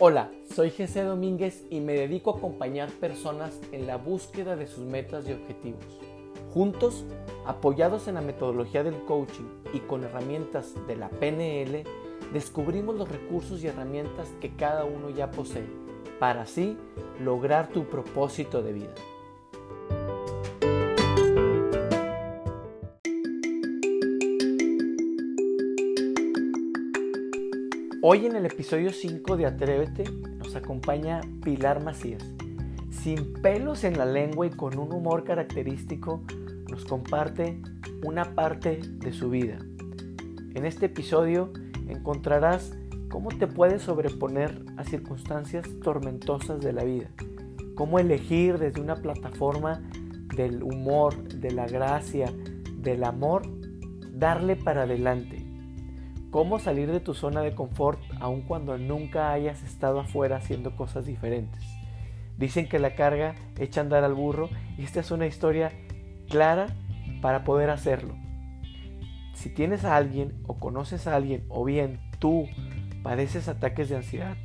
Hola, soy Jesse Domínguez y me dedico a acompañar personas en la búsqueda de sus metas y objetivos. Juntos, apoyados en la metodología del coaching y con herramientas de la PNL, descubrimos los recursos y herramientas que cada uno ya posee para así lograr tu propósito de vida. Hoy en el episodio 5 de Atrévete nos acompaña Pilar Macías. Sin pelos en la lengua y con un humor característico, nos comparte una parte de su vida. En este episodio encontrarás cómo te puedes sobreponer a circunstancias tormentosas de la vida, cómo elegir desde una plataforma del humor, de la gracia, del amor, darle para adelante cómo salir de tu zona de confort aun cuando nunca hayas estado afuera haciendo cosas diferentes. Dicen que la carga echa a andar al burro y esta es una historia clara para poder hacerlo. Si tienes a alguien o conoces a alguien o bien tú padeces ataques de ansiedad,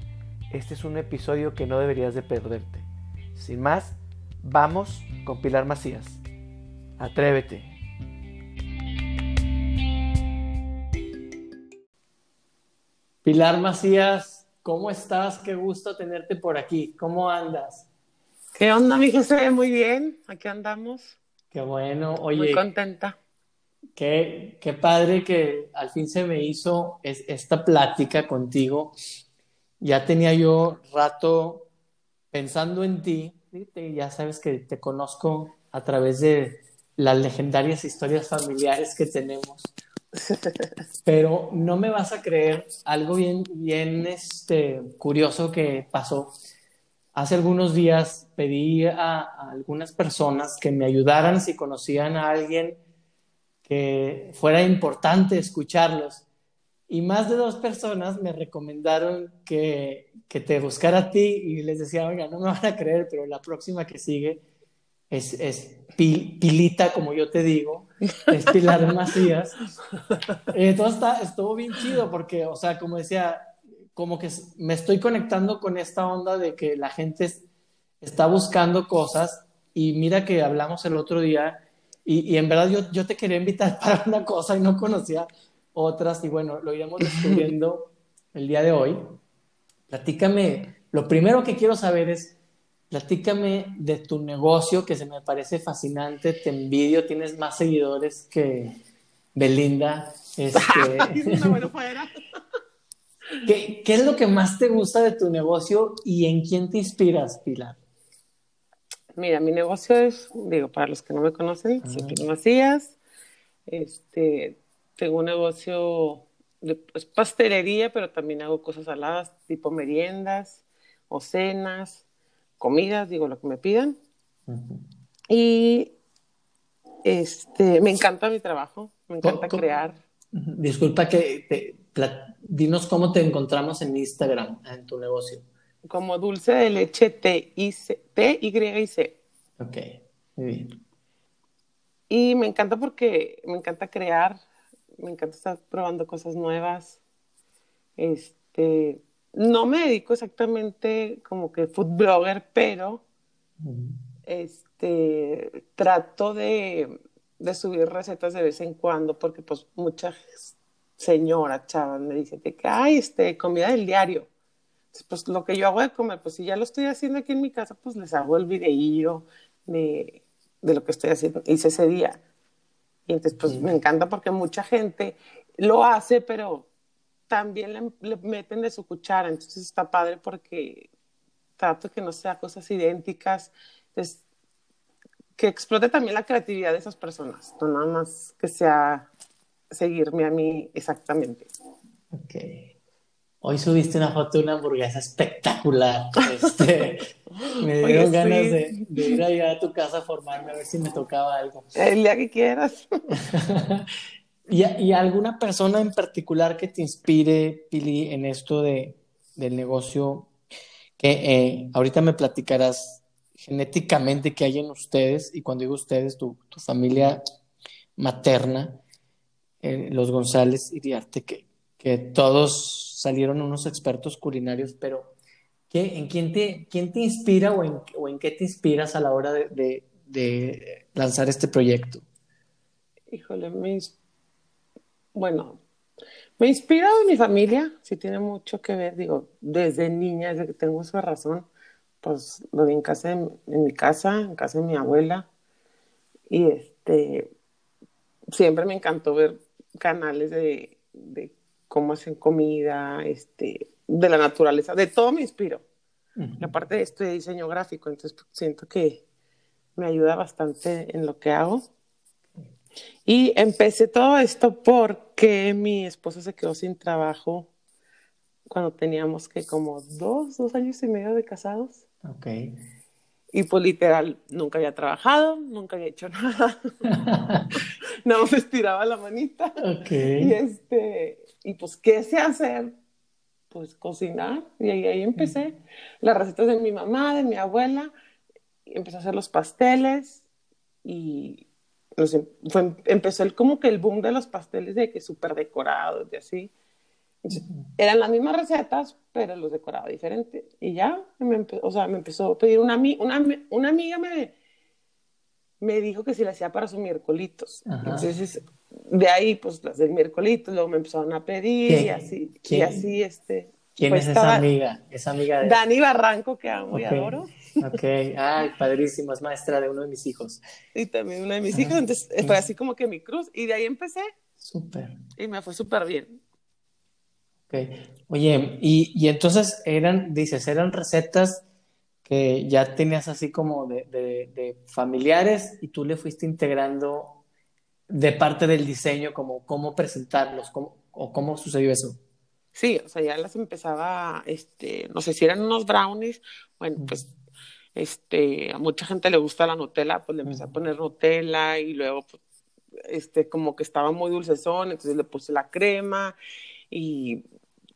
este es un episodio que no deberías de perderte. Sin más, vamos con Pilar Macías. Atrévete. Pilar Macías, ¿cómo estás? Qué gusto tenerte por aquí. ¿Cómo andas? ¿Qué onda, mi José? Muy bien, aquí andamos. Qué bueno, oye. Muy contenta. Qué, qué padre que al fin se me hizo esta plática contigo. Ya tenía yo rato pensando en ti. Ya sabes que te conozco a través de las legendarias historias familiares que tenemos. Pero no me vas a creer algo bien, bien este, curioso que pasó. Hace algunos días pedí a, algunas personas que me ayudaran si conocían a alguien que fuera importante escucharlos. Y más de dos personas me recomendaron que, que te buscara a ti y les decía, oiga, no me van a creer, pero la próxima que sigue es, es Pilita, como yo te digo, es Pilar Macías. Entonces está, estuvo bien chido porque, o sea, como decía, como que me estoy conectando con esta onda de que la gente está buscando cosas y mira que hablamos el otro día y, y en verdad yo, yo te quería invitar para una cosa y no conocía otras y bueno, lo iremos descubriendo el día de hoy. Platícame, lo primero que quiero saber es, Platícame de tu negocio que se me parece fascinante, te envidio, tienes más seguidores que Belinda. Este... ¿Qué, ¿Qué, es lo que más te gusta de tu negocio y en quién te inspiras, Pilar? Mira, mi negocio es, digo, para los que no me conocen, soy Macías. Este, tengo un negocio de pues, pastelería, pero también hago cosas saladas, tipo meriendas o cenas comidas, digo lo que me pidan. Y este, me encanta mi trabajo, me encanta crear. Disculpa que te, dinos cómo te encontramos en Instagram, en tu negocio. Como dulce de leche T, y C, T Y y C. Ok, muy bien. Y me encanta porque me encanta crear, me encanta estar probando cosas nuevas. Este, no me dedico exactamente como que food blogger, pero este, trato de, subir recetas de vez en cuando porque pues muchas señoras, chavas, me dicen que, ay, este, comida del diario. pues lo que yo hago de comer, pues si ya lo estoy haciendo aquí en mi casa, pues les hago el videillo de, de lo que estoy haciendo, hice ese día. Y entonces, pues me encanta porque mucha gente lo hace, pero también le, meten de su cuchara, entonces está padre porque trato que no sea cosas idénticas, entonces que explote también la creatividad de esas personas, no nada más que sea seguirme a mí exactamente. Ok. Hoy subiste una foto de una hamburguesa espectacular. Este, me dieron ganas de, de, ir allá a tu casa a formarme a ver si me tocaba algo. El día que quieras. ¿Y, alguna persona en particular que te inspire, Pili, en esto de, del negocio? Que eh, ahorita me platicarás genéticamente qué hay en ustedes, y cuando digo ustedes, tu, tu familia materna, eh, los González y Diarte, que, que todos salieron unos expertos culinarios, pero ¿qué, ¿en quién te, quién te inspira o en, o en qué te inspiras a la hora de, de, de lanzar este proyecto? Híjole, me, bueno, me inspira de mi familia, sí tiene mucho que ver, digo, desde niña, desde que tengo esa razón, pues lo vi en casa, en, mi casa, en casa de mi abuela, y este, siempre me encantó ver canales de, de cómo hacen comida, este, de la naturaleza, de todo me inspiro. Y aparte de esto de diseño gráfico, entonces siento que me ayuda bastante en lo que hago. Y empecé todo esto porque mi esposo se quedó sin trabajo cuando teníamos que como dos, dos años y medio de casados. Ok. Y pues literal, nunca había trabajado, nunca había hecho nada. no me estiraba la manita. Ok. Y este, y pues, ¿qué sé hacer? Pues cocinar. Y ahí, ahí empecé. Las recetas de mi mamá, de mi abuela. Empecé a hacer los pasteles. Y fue, empezó el, como que el boom de los pasteles de que súper decorados, de así. Eran las mismas recetas, pero los decoraba diferente. Y ya, me o sea, me empezó a pedir una, una, una amiga me, me dijo que si la hacía para sus miércolitos. Entonces, de ahí, pues las del miércolitos, luego me empezaron a pedir y así, y así, este. ¿Quién pues es esa amiga? Esa amiga de... Dani Barranco, que amo y adoro. Ok, ay, padrísimo, es maestra de uno de mis hijos. Y también una de mis hijas, entonces fue así como que mi cruz, y de ahí empecé. Súper. Y me fue súper bien. Ok, oye, y, y, entonces eran, dices, eran recetas que ya tenías así como de, de, de, familiares y tú le fuiste integrando de parte del diseño, como cómo presentarlos, cómo, o cómo sucedió eso. Sí, o sea, ya las empezaba, este, no sé si eran unos brownies, bueno, pues este, a mucha gente le gusta la Nutella, pues le empecé a poner Nutella y luego, pues, este, como que estaba muy dulcezón, entonces le puse la crema y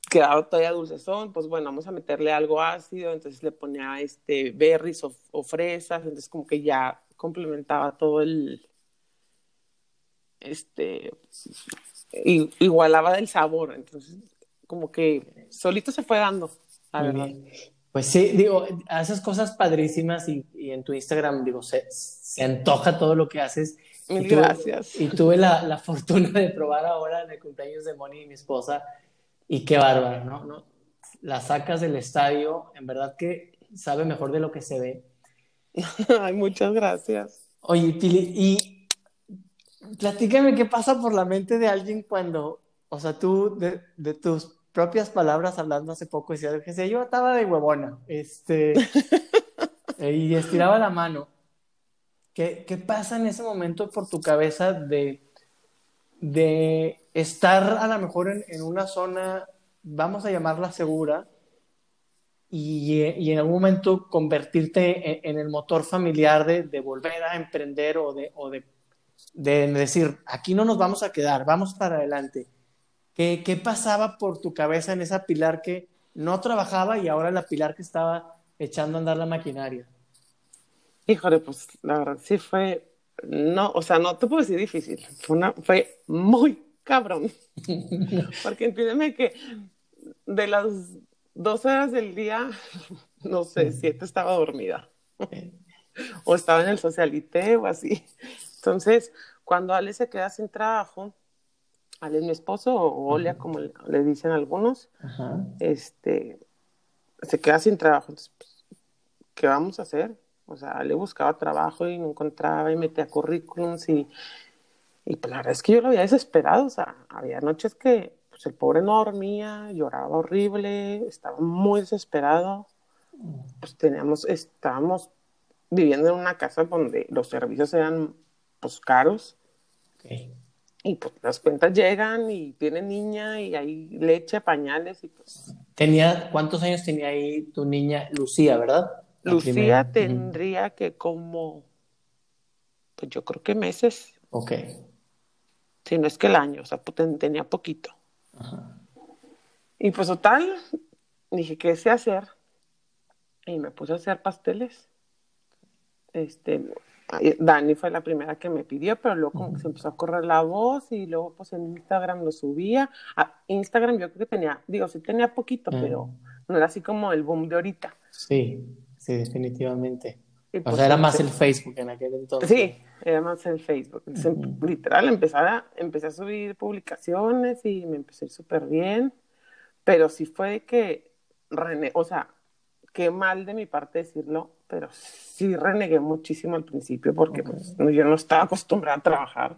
quedaba todavía dulcezón, pues bueno, vamos a meterle algo ácido, entonces le ponía este berries o, fresas, entonces como que ya complementaba todo el, este, igualaba del sabor, entonces como que solito se fue dando, la verdad. Pues sí, digo, haces cosas padrísimas y, y en tu Instagram, digo, se, se, antoja todo lo que haces. Mil y tuve, gracias. Y tuve la, la, fortuna de probar ahora en el cumpleaños de Moni y mi esposa, y qué bárbaro, ¿no? ¿no? La sacas del estadio, en verdad que sabe mejor de lo que se ve. Ay, muchas gracias. Oye, Pili, y platícame qué pasa por la mente de alguien cuando, o sea, tú, de, de tus propias palabras hablando hace poco, decía que yo estaba de huevona, este, y estiraba la mano. ¿Qué, ¿Qué, pasa en ese momento por tu cabeza de, de estar a lo mejor en, en una zona, vamos a llamarla segura, y, y en algún momento convertirte en, en el motor familiar de, de, volver a emprender o, de, o de, de decir, aquí no nos vamos a quedar, vamos para adelante? ¿Qué, ¿Qué, pasaba por tu cabeza en esa pilar que no trabajaba y ahora la pilar que estaba echando a andar la maquinaria? Híjole, pues la verdad sí fue, no, o sea, no te puedo decir difícil, fue, una, fue muy cabrón. Porque entiéndeme que de las dos horas del día, no sé, siete estaba dormida. o estaba en el socialité o así. Entonces, cuando Ale se queda sin trabajo, Ale es mi esposo, o Olia, como le, le, dicen algunos, Ajá. este, se queda sin trabajo. Entonces, pues, ¿qué vamos a hacer? O sea, le buscaba trabajo y no encontraba y metía currículums y, y pues la verdad es que yo lo había desesperado. O sea, había noches que pues, el pobre no dormía, lloraba horrible, estaba muy desesperado. Pues teníamos, estábamos viviendo en una casa donde los servicios eran pues caros. Okay y pues las cuentas llegan y tiene niña y hay leche, pañales y pues... Tenía, ¿Cuántos años tenía ahí tu niña Lucía, verdad? La Lucía primera. tendría que como, pues yo creo que meses. Ok. Si no es que el año, o sea, pues, tenía poquito. Ajá. Y pues total, dije, ¿qué sé hacer? Y me puse a hacer pasteles. Este, Dani fue la primera que me pidió, pero luego como que se empezó a correr la voz y luego pues en Instagram lo subía. A Instagram yo creo que tenía, digo, sí tenía poquito, pero no era así como el boom de ahorita. Sí, sí, definitivamente. Y O pues, sea, era más el Facebook en aquel entonces. Sí, era más el Facebook. Entonces. Literal, empecé a, empecé a subir publicaciones y me empecé a ir súper bien. Pero sí fue que, rene o sea, qué mal de mi parte decirlo, pero sí renegué muchísimo al principio porque Ok. pues, yo no estaba acostumbrada a trabajar,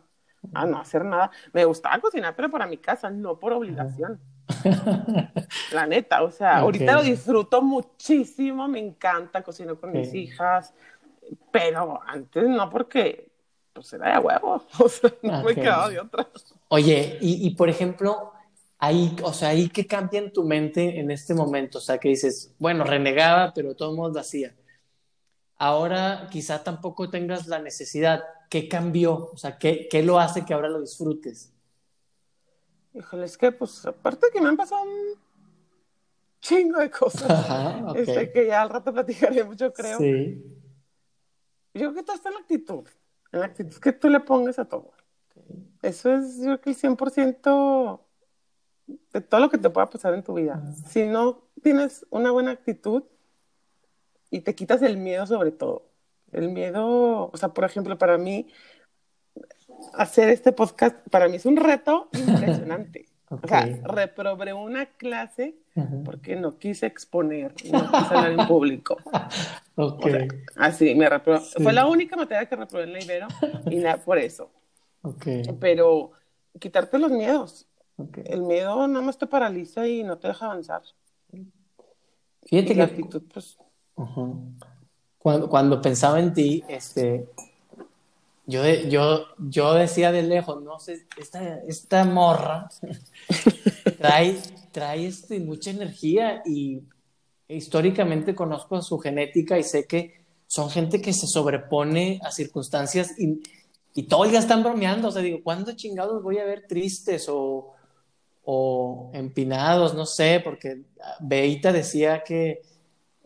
a no hacer nada. Me gustaba cocinar, pero para mi casa, no por obligación. La neta, o sea, Ok. ahorita lo disfruto muchísimo, me encanta, cocino con mis Ok. hijas, pero antes no porque, pues era de huevo, o sea, no me quedaba de otra. Oye, y, y, por ejemplo, ahí, o sea, ahí qué cambia en tu mente en este momento, o sea, que dices, bueno, renegaba, pero de todos modos lo hacía. Ahora quizá tampoco tengas la necesidad. ¿Qué cambió? O sea, ¿qué, qué lo hace que ahora lo disfrutes? Híjole, es que, pues, aparte que me han pasado un chingo de cosas, Ajá, ok. este, que ya al rato platicaremos, yo creo. Sí. Yo creo que todo está en la actitud, en la actitud que tú le pongas a todo. Eso es, yo creo que el 100% de todo lo que te pueda pasar en tu vida. Si no tienes una buena actitud y te quitas el miedo sobre todo. El miedo, o sea, por ejemplo, para mí, hacer este podcast, para mí es un reto impresionante. O sea, reprobé una clase porque no quise exponer, no quise hablar en público. Ok. O sea, así, me reprobé. Sí. Fue la única materia que reprobé en la Ibero y nada por eso. ok. Pero quitarte los miedos. El miedo nada más te paraliza y no te deja avanzar. Fíjate Y la que actitud, pues, Cuando, cuando pensaba en ti, este, yo, yo, yo decía de lejos, no sé, esta, esta morra trae, trae este, mucha energía y históricamente conozco su genética y sé que son gente que se sobrepone a circunstancias y, y todo el día están bromeando. O sea, digo, ¿cuándo chingados voy a ver tristes o, o empinados? No sé, porque Beita decía que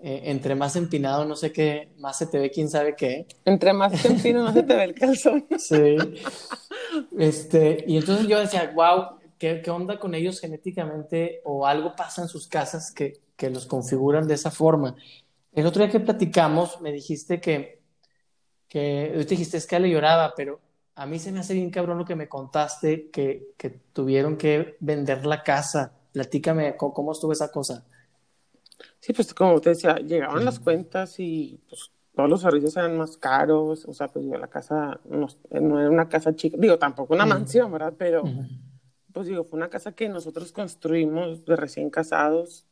eh, entre más empinado, no sé qué, más se te ve quién sabe qué. entre más te empino, más se te ve el calzón. Sí. Este, y entonces yo decía, wow, ¿qué, qué onda con ellos genéticamente? O algo pasa en sus casas que, que los configuran de esa forma. El otro día que platicamos, me dijiste que, que tú dijiste, es que le lloraba, pero a mí se me hace bien cabrón lo que me contaste, que, que tuvieron que vender la casa. Platícame cómo, cómo estuvo esa cosa. Sí, pues como te decía, llegaban las cuentas y pues todos los servicios eran más caros, o sea, pues yo la casa no, no era una casa chica, digo, tampoco una Ujú. mansión, ¿verdad? Pero pues digo, fue una casa que nosotros construimos de recién casados,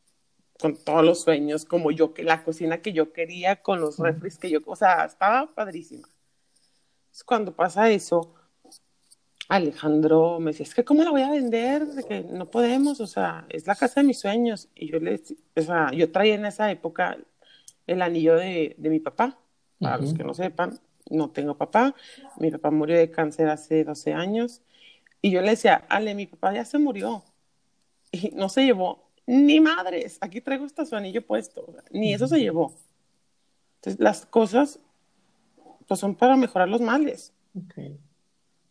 con todos los sueños, como yo, que la cocina que yo quería, con los Ujú. refres que yo, o sea, estaba padrísima. Entonces, cuando pasa eso, Alejandro me decía, es que ¿cómo la voy a vender? De que no podemos, o sea, es la casa de mis sueños. Y yo le o sea, yo traía en esa época el anillo de, de mi papá. Para los que no sepan, no tengo papá. Mi papá murió de cáncer hace 12 años. Y yo le decía, Ale, mi papá ya se murió. Y no se llevó ni madres. Aquí traigo hasta su anillo puesto. o sea, ni eso se llevó. Entonces, las cosas, pues son para mejorar los males. Ok.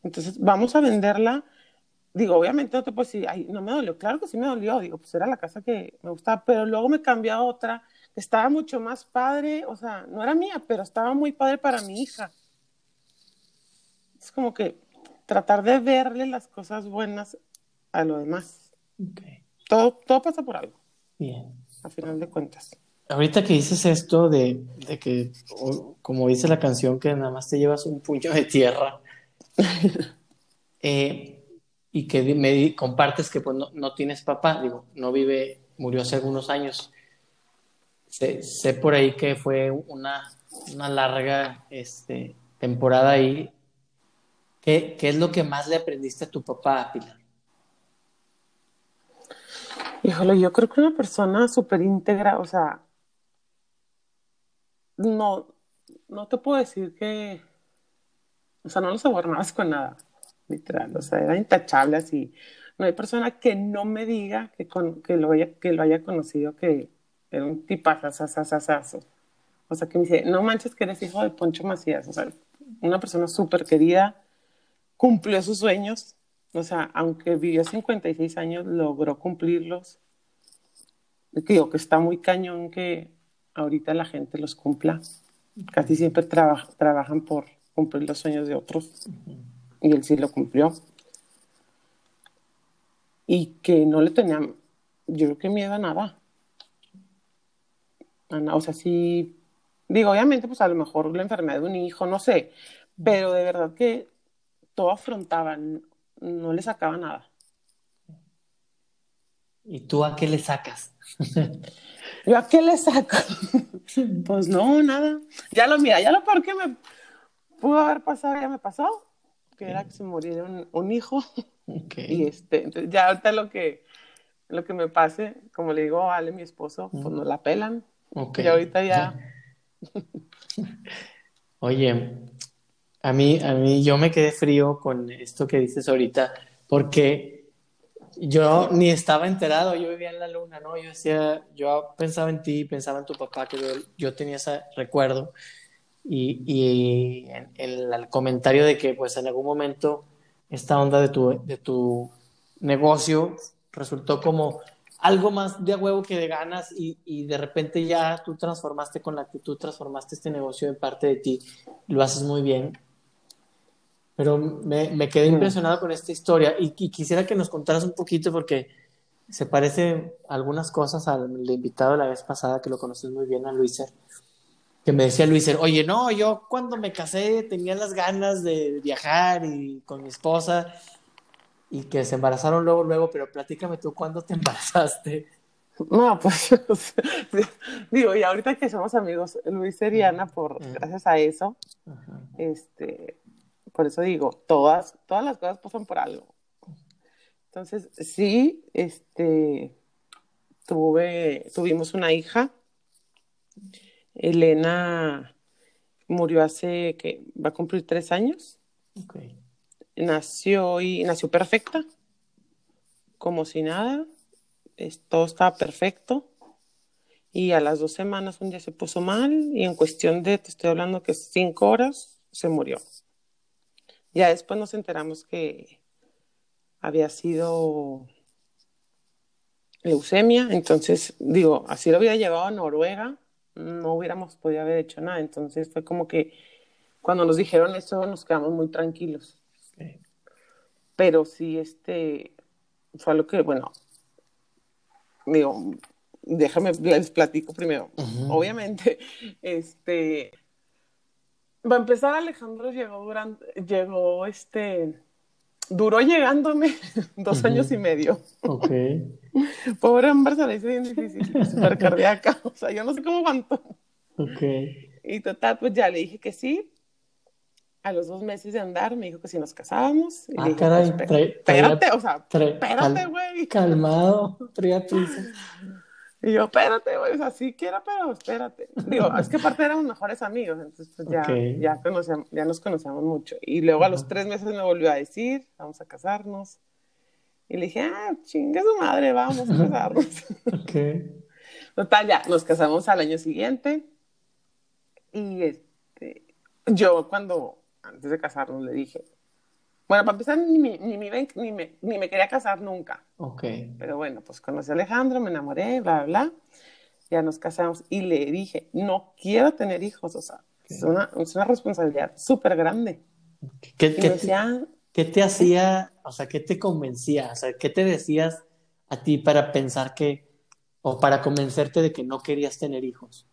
Entonces, vamos a venderla. Digo, obviamente no te puedo decir, ay, no me dolió. Claro que sí me dolió. Digo, pues era la casa que me gustaba, pero luego me cambié a otra que estaba mucho más padre. O sea, no era mía, pero estaba muy padre para mi hija. Es como que tratar de verle las cosas buenas a lo demás. Ok. Todo, todo pasa por algo, Bien. a final de cuentas. Ahorita que dices esto de, de que, o- como dice la canción, que nada más te llevas un puño de tierra, eh, y que me compartes que pues, no, no tienes papá, digo, no vive, murió hace algunos años. Sé, sé por ahí que fue una, una larga este, temporada ahí. ¿Qué, qué es lo que más le aprendiste a tu papá, Pilar? Híjole, yo creo que una persona súper íntegra, o sea, no, no te puedo decir que, o sea, no los sobornabas con nada, literal, o sea, era intachable así. No hay persona que no me diga que, con, que, lo, haya, que lo haya conocido que era un tipazazazazazo. O sea, que me dice, no manches que eres hijo de Poncho Macías, o sea, una persona súper querida, cumplió sus sueños, o sea, aunque vivió 56 años, logró cumplirlos. digo que está muy cañón que ahorita la gente los cumpla. Casi siempre traba- trabajan por cumplir los sueños de otros y él sí lo cumplió. Y que no le tenían, yo creo que miedo a nada. A na- o sea, sí, digo, obviamente, pues a lo mejor la enfermedad de un hijo, no sé, pero de verdad que todo afrontaban, no le sacaba nada. ¿Y tú a qué le sacas? ¿Yo a qué le saco? Pues no, nada. Ya lo mira, ya lo peor que me pudo haber pasado, ya me pasó, que era que se muriera un, un hijo. Ok. Y este, entonces ya ahorita lo que, lo que me pase, como le digo Ale, mi esposo, pues nos la pelan. Ok. Y ahorita ya, Oye, a mí, a mí yo me quedé frío con esto que dices ahorita, porque yo ni estaba enterado, yo vivía en la luna, ¿no? Yo decía, yo pensaba en ti, pensaba en tu papá, que yo, yo tenía ese recuerdo, y, y en, en el comentario de que pues en algún momento esta onda de tu, de tu negocio resultó como algo más de a huevo que de ganas y, y de repente ya tú transformaste con la actitud, transformaste este negocio en parte de ti, lo haces muy bien. Pero me, me quedé impresionado con esta historia y, y quisiera que nos contaras un poquito porque se parece algunas cosas al invitado de la vez pasada que lo conoces muy bien, a Luiser, que me decía Luiser, oye, no, yo cuando me casé tenía las ganas de viajar y con mi esposa y que se embarazaron luego, luego, pero platícame tú, ¿cuándo te embarazaste? no, pues, digo, y ahorita que somos amigos, Luis y Ana, por, gracias a eso, este, por eso digo, todas, todas las cosas pasan por algo. Entonces, sí, este, tuve, tuvimos una hija, Elena murió hace, que va a cumplir tres años, nació y nació perfecta, como si nada, es- todo estaba perfecto. Y a las dos semanas un día se puso mal y en cuestión de, te estoy hablando que cinco horas, se murió. Ya después nos enteramos que había sido leucemia, entonces digo, así lo hubiera llevado a Noruega, no hubiéramos podido haber hecho nada. Entonces fue como que cuando nos dijeron eso nos quedamos muy tranquilos. Pero sí, este, fue algo que, bueno, digo, déjame, les platico primero. Obviamente, este, va a empezar Alejandro llegó durante, llegó, este, duró llegándome dos años y medio. Ok. Pobre hombre, se le hizo bien difícil, súper cardíaca, o sea, yo no sé cómo aguantó. Ok. Y total, pues ya le dije que sí. A los dos meses de andar me dijo que si nos casábamos. Y le Ah, dije, caray, pues, espérate, o sea, espérate, cal- güey. Calmado, traía prisa. Y yo, espérate, güey, o sea, sí quiero, pero espérate. Digo, es que aparte éramos mejores amigos, entonces pues ya, Ok. ya, conocíamos, ya nos conocíamos mucho. Y luego a los tres meses me volvió a decir, vamos a casarnos. Y le dije, ah, chingue su madre, vamos a casarnos. Ok. Total, ya, nos casamos al año siguiente. Y este, yo cuando, antes de casarnos, le dije, bueno, para empezar, ni, me- ni, me, ni, me, ni me quería casar nunca. Ok. Pero bueno, pues conocí a Alejandro, me enamoré, bla, bla. Ya nos casamos y le dije, no quiero tener hijos, o sea, es, una, es una responsabilidad súper grande. ¿Qué, Y qué me decía, qué te hacía, o sea, qué te convencía? O sea, ¿qué te decías a ti para pensar que, o para convencerte de que no querías tener hijos?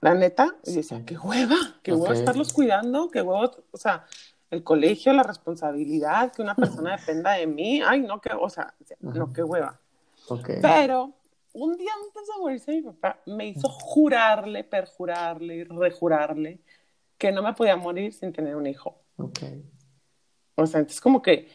la neta, y decía, Sí. qué hueva, qué hueva Ok. estarlos cuidando, qué hueva, o sea, el colegio, la responsabilidad, que una persona dependa de mí, ay, no, qué, o sea, no, qué hueva. Ok. Pero un día antes de morirse mi papá me hizo jurarle, perjurarle rejurarle que no me podía morir sin tener un hijo. Ok. O sea, entonces como que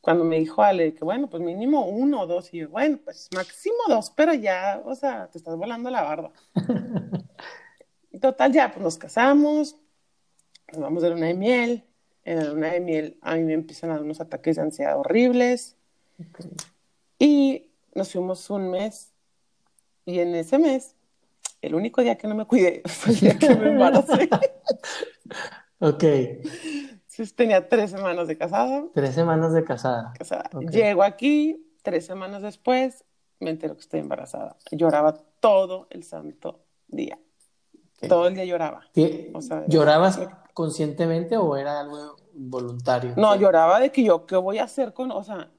cuando me dijo Ale que bueno, pues mínimo uno o dos, y yo, bueno, pues máximo dos, pero ya, o sea, te estás volando la barba. Total, ya, pues nos casamos, nos vamos de luna de miel. En la luna de miel a mí me empiezan a dar unos ataques de ansiedad horribles. Ok. Y nos fuimos un mes. Y en ese mes, el único día que no me cuidé fue el día que me embaracé. Ok. Entonces, tenía tres semanas de casada. Tres semanas de casada. Llego aquí, tres semanas después, me entero que estoy embarazada. Lloraba todo el santo día. Todo el día lloraba. O sea, ¿Llorabas conscientemente o era algo voluntario? No, lloraba de que yo, ¿qué voy a hacer con, o sea,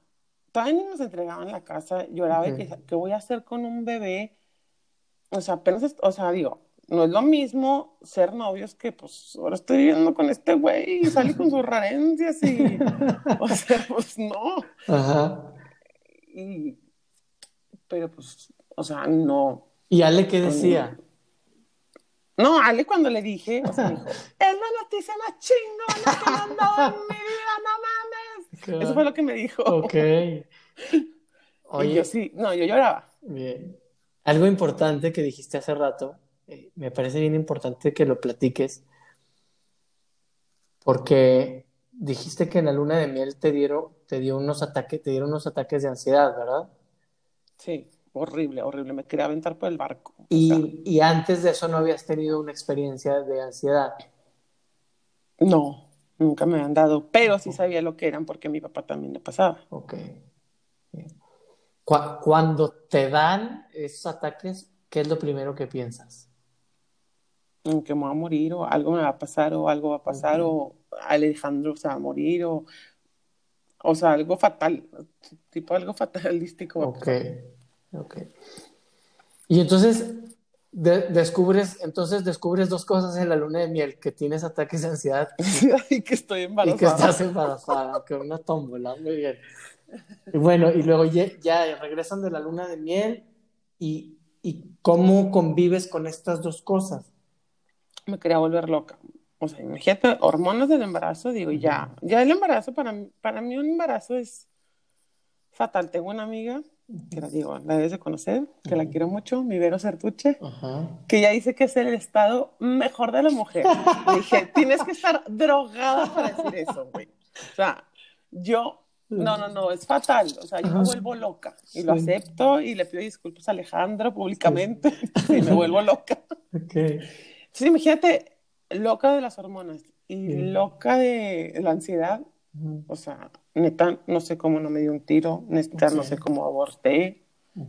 todavía ni nos entregaban la casa, lloraba de que, ¿qué voy a hacer con un bebé? O sea, apenas, o sea, digo, no es lo mismo ser novios que, pues, ahora estoy viviendo con este güey y salí con sus rarencias y, o sea, pues no. Ajá. Y, pero pues, o sea, no. ¿Y Ale qué decía? No, Ale cuando le dije, o sea, dijo, es la noticia más chingona que me han dado en mi vida, no mames. Eso fue lo que me dijo. Ok. Oye, yo sí, no, yo lloraba. Bien. Algo importante que dijiste hace rato, eh, me parece bien importante que lo platiques, porque dijiste que en la luna de miel te dieron, te dio unos ataques, te dieron unos ataques de ansiedad, ¿verdad? Sí horrible, horrible, me quería aventar por el barco. Y, antes de eso no habías tenido una experiencia de ansiedad. No, nunca me han dado, pero sí sabía lo que eran porque mi papá también le pasaba. Ok. Cuando te dan esos ataques, ¿qué es lo primero que piensas? Que me va a morir, o algo me va a pasar, o algo va a pasar, o Alejandro se va a morir, o, o sea, algo fatal, tipo algo fatalístico. Ok. Ok. Y entonces descubres, entonces descubres dos cosas en la luna de miel, que tienes ataques de ansiedad y que estoy embarazada. Y que estás embarazada, que una tómbola, muy bien. Y bueno, y luego ya, regresan de la luna de miel y, y cómo convives con estas dos cosas. Me quería volver loca. O sea, imagínate, hormonas del embarazo, digo, ya, ya el embarazo, para, para mí un embarazo es fatal. Tengo una amiga que la digo, la debes de conocer, que la quiero mucho, mi Vero Sertuche, que ya dice que es el estado mejor de la mujer. Le dije, tienes que estar drogada para decir eso, güey. O sea, yo, no, no, no, es fatal. O sea, yo me vuelvo loca y lo acepto y le pido disculpas a Alejandro públicamente y me vuelvo loca. Okay. Entonces, imagínate, loca de las hormonas y loca de la ansiedad. O sea, neta, no sé cómo no me dio un tiro, neta, no sé cómo aborté,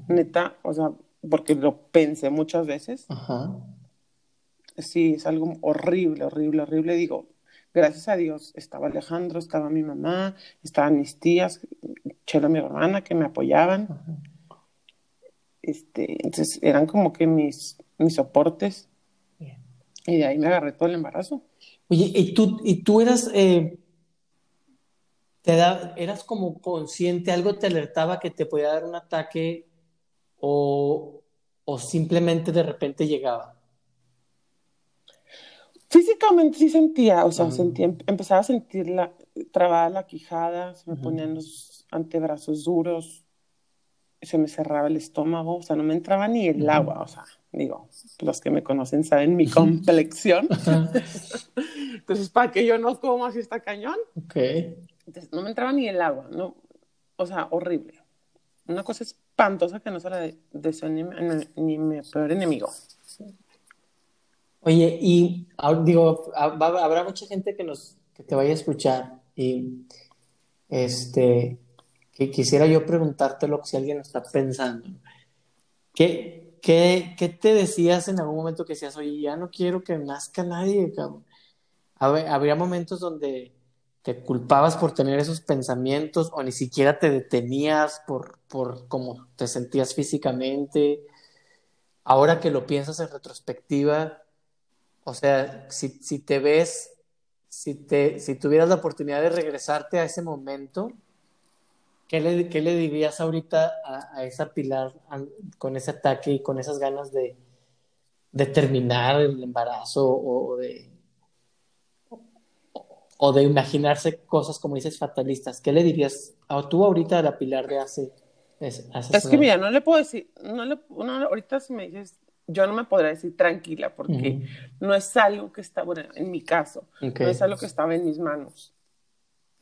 neta, o sea, porque lo pensé muchas veces. Ajá. Sí, es algo horrible, horrible, horrible. Digo, gracias a Dios, estaba Alejandro, estaba mi mamá, estaban mis tías, Chela, mi hermana, que me apoyaban. Este, entonces eran como que mis, mis soportes. Y de ahí me agarré todo el embarazo. Oye, ¿y tú, y tú eras eh, te da, eras como consciente, algo te alertaba que te podía dar un ataque o, o simplemente de repente llegaba? Físicamente sí sentía, o sea, sentía, empezaba a sentir la, trabada la quijada, se me ponían los antebrazos duros, se me cerraba el estómago, o sea, no me entraba ni el agua, o sea, digo, los que me conocen saben mi complexión. Entonces, ¿para que yo no como así está cañón? Ok no me entraba ni el agua, ¿no? O sea, horrible. Una cosa espantosa que no se la deseo ni, ni, mi peor enemigo. Oye, y digo, habrá mucha gente que nos que te vaya a escuchar y este que quisiera yo preguntarte lo que si alguien está pensando. ¿Qué, qué, qué te decías en algún momento que decías, oye, ya no quiero que nazca nadie, cabrón? Habría momentos donde te culpabas por tener esos pensamientos o ni siquiera te detenías por, por cómo te sentías físicamente. Ahora que lo piensas en retrospectiva, o sea, si, si te ves, si, te, si tuvieras la oportunidad de regresarte a ese momento, ¿qué le, qué le dirías ahorita a, esa Pilar con ese ataque y con esas ganas de, de terminar el embarazo o de o de imaginarse cosas, como dices, fatalistas. ¿Qué le dirías a tú ahorita a la Pilar de hace... Es, que mira, no le puedo decir, no le, ahorita si me dices, yo no me podría decir tranquila porque no es algo que está, bueno, en mi caso, no es algo que estaba en mis manos.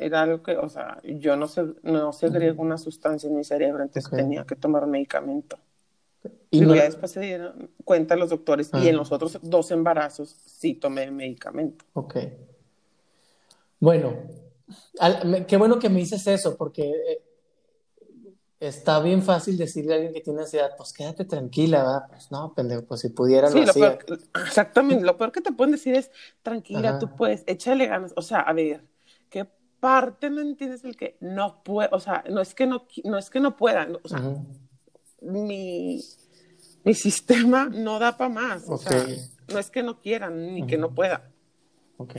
Era algo que, o sea, yo no sé, no segrego una sustancia en mi cerebro, entonces tenía que tomar medicamento. Y ya después se dieron cuenta los doctores y en los otros dos embarazos sí tomé medicamento. Ok. Bueno, qué bueno que me dices eso, porque eh, está bien fácil decirle a alguien que tiene ansiedad, pues quédate tranquila, ¿verdad? Pues no, pendejo, pues si pudiera Sí, lo lo peor, exactamente, lo peor que te pueden decir es, tranquila, Ajá. tú puedes, échale ganas. O sea, a ver, ¿qué parte no entiendes el que no puede? O sea, no es que no, no es que no puedan, o sea, mi, mi sistema no da para más. O sea, no es que no quieran ni que no puedan. Ok.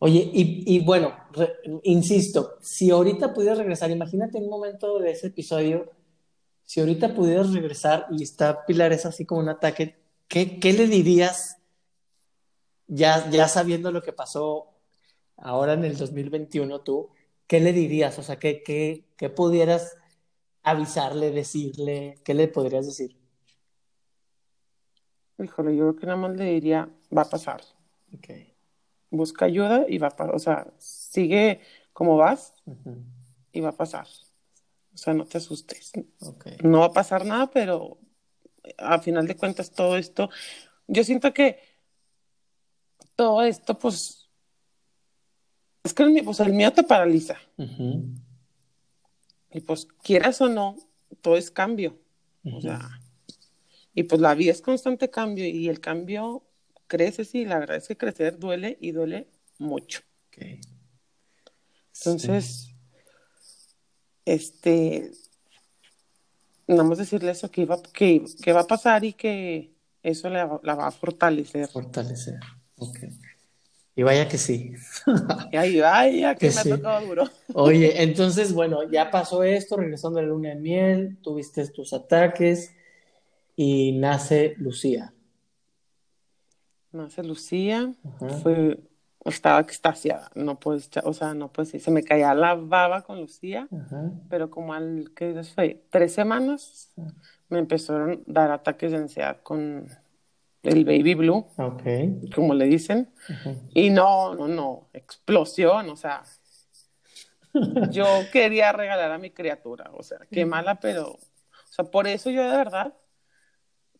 Oye, y, y bueno, re- insisto, si ahorita pudieras regresar, imagínate un momento de ese episodio, si ahorita pudieras regresar y está Pilar es así como un ataque, ¿qué, qué le dirías ya, ya sabiendo lo que pasó ahora en el 2021 tú? ¿Qué le dirías? O sea, ¿qué, qué, qué pudieras avisarle, decirle? ¿Qué le podrías decir? Híjole, yo creo que nada más le diría, va a pasar. Busca ayuda y va a pasar. O sea, sigue como vas Ujú. y va a pasar. O sea, no te asustes. Ok. no va a pasar nada, pero a final de cuentas todo esto, yo siento que todo esto, pues, es que el, pues, el miedo te paraliza. Y pues, quieras o no, todo es cambio. O sea, y pues la vida es constante cambio y el cambio crece, sí, la verdad es que crecer duele y duele mucho. Ok. Entonces, este, nada más decirle eso, que, iba, que, que va a pasar y que eso la, la va a fortalecer. Fortalecer. Ok. Y vaya que sí. Y ahí, ay, ya que Que me sí. ha tocado duro. Oye, entonces, bueno, ya pasó esto, regresando de la luna de miel, tuviste tus ataques y nace Lucía. Nace Lucía, Ajá. fue, estaba extasiada, no puedes, o sea, no puedes, se me caía la baba con Lucía, Ajá. pero como al, que fue? Tres semanas, me empezaron a dar ataques de ansiedad con el baby blue, Ok. como le dicen, y no, no, no, explosión, o sea, yo quería regalar a mi criatura, o sea, qué mala, pero, o sea, por eso yo de verdad,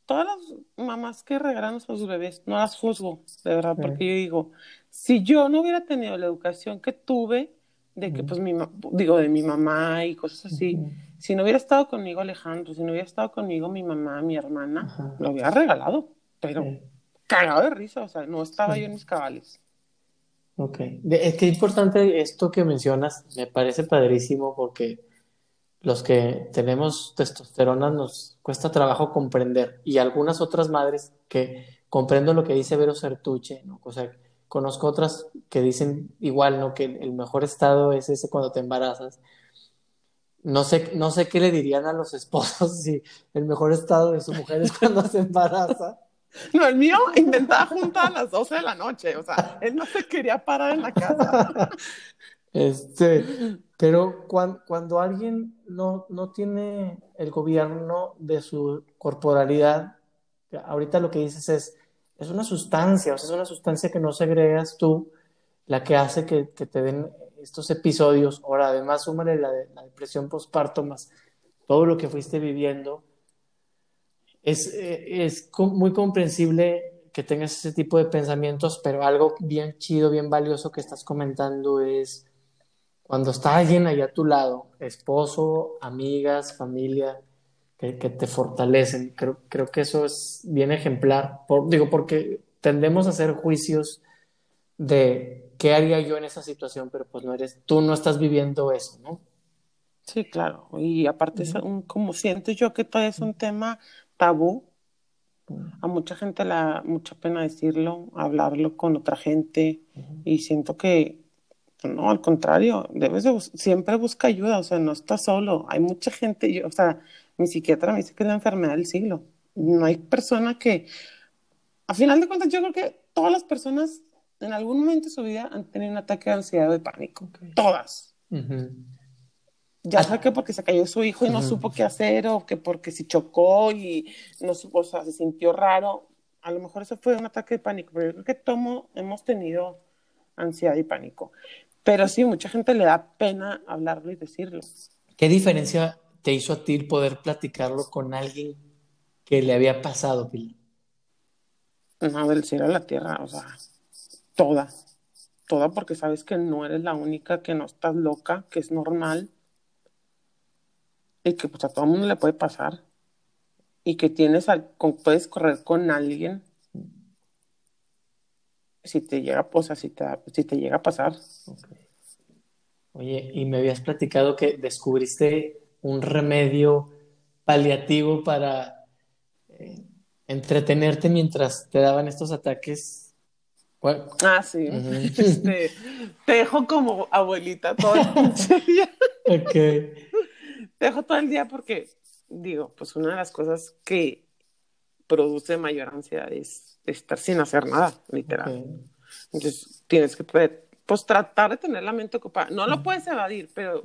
todas las mamás que regalan a sus bebés, no las juzgo, de verdad, porque yo digo, si yo no hubiera tenido la educación que tuve, de que pues mi, digo, de mi mamá y cosas así, si no hubiera estado conmigo Alejandro, si no hubiera estado conmigo mi mamá, mi hermana, lo hubiera regalado, pero cagado de risa, o sea, no estaba Sí. yo en mis cabales. Ok. De- Es que importante esto que mencionas, me parece padrísimo porque los que tenemos testosterona nos cuesta trabajo comprender y algunas otras madres que comprendo lo que dice Vero Sertuche, ¿no? O sea, conozco otras que dicen igual, ¿no? Que el mejor estado es ese cuando te embarazas. No sé, no sé qué le dirían a los esposos si el mejor estado de su mujer es cuando se embaraza. No, el mío intentaba juntar a las 12 de la noche, o sea, él no se quería parar en la casa. Este, pero cuan- cuando, alguien no, no tiene el gobierno de su corporalidad, ahorita lo que dices es, es una sustancia, o sea, es una sustancia que no segregas tú, la que hace que, que te den estos episodios. Ahora, además, súmale la, de- la depresión postparto más todo lo que fuiste viviendo. Es, eh, es muy comprensible que tengas ese tipo de pensamientos, pero algo bien chido, bien valioso que estás comentando es cuando está alguien ahí a tu lado, esposo, amigas, familia, que, que te fortalecen. Creo, creo que eso es bien ejemplar. Por- digo, porque tendemos a hacer juicios de qué haría yo en esa situación, pero pues no eres, tú no estás viviendo eso, ¿no? Sí, claro, y aparte, es un- como siento yo que todavía es un tema tabú, a mucha gente le da mucha pena decirlo, hablarlo con otra gente, y siento que, no, al contrario, debes de bus- siempre busca ayuda, o sea, no estás solo, hay mucha gente, yo, o sea, mi psiquiatra me dice que es la enfermedad del siglo, no hay persona que, a final de cuentas, yo creo que todas las personas en algún momento de su vida han tenido un ataque de ansiedad o de pánico, Ok. todas. Ujú. Ya sea que porque se cayó su hijo y no supo qué hacer, o que porque se chocó y no supo, o sea, se sintió raro. A lo mejor eso fue un ataque de pánico, pero yo creo que todos hemos tenido ansiedad y pánico. Pero sí, mucha gente le da pena hablarlo y decirlo. ¿Qué diferencia te hizo a ti poder platicarlo con alguien que le había pasado, Pilar? No, del cielo a la tierra, o sea, toda. Toda porque sabes que no eres la única, que no estás loca, que es normal. Y que pues a todo el mundo le puede pasar y que tienes al- con- puedes correr con alguien si te llega, o sea, si te, si te llega a pasar. Oye, y me habías platicado que descubriste un remedio paliativo para eh, entretenerte mientras te daban estos ataques. ¿Cuál? Ah, sí. Este, te dejo como abuelita todo el pinche día. Ok. Te dejo todo el día porque, digo, pues una de las cosas que produce mayor ansiedad es estar sin hacer nada, literal. Entonces, tienes que pues tratar de tener la mente ocupada. No lo puedes evadir, pero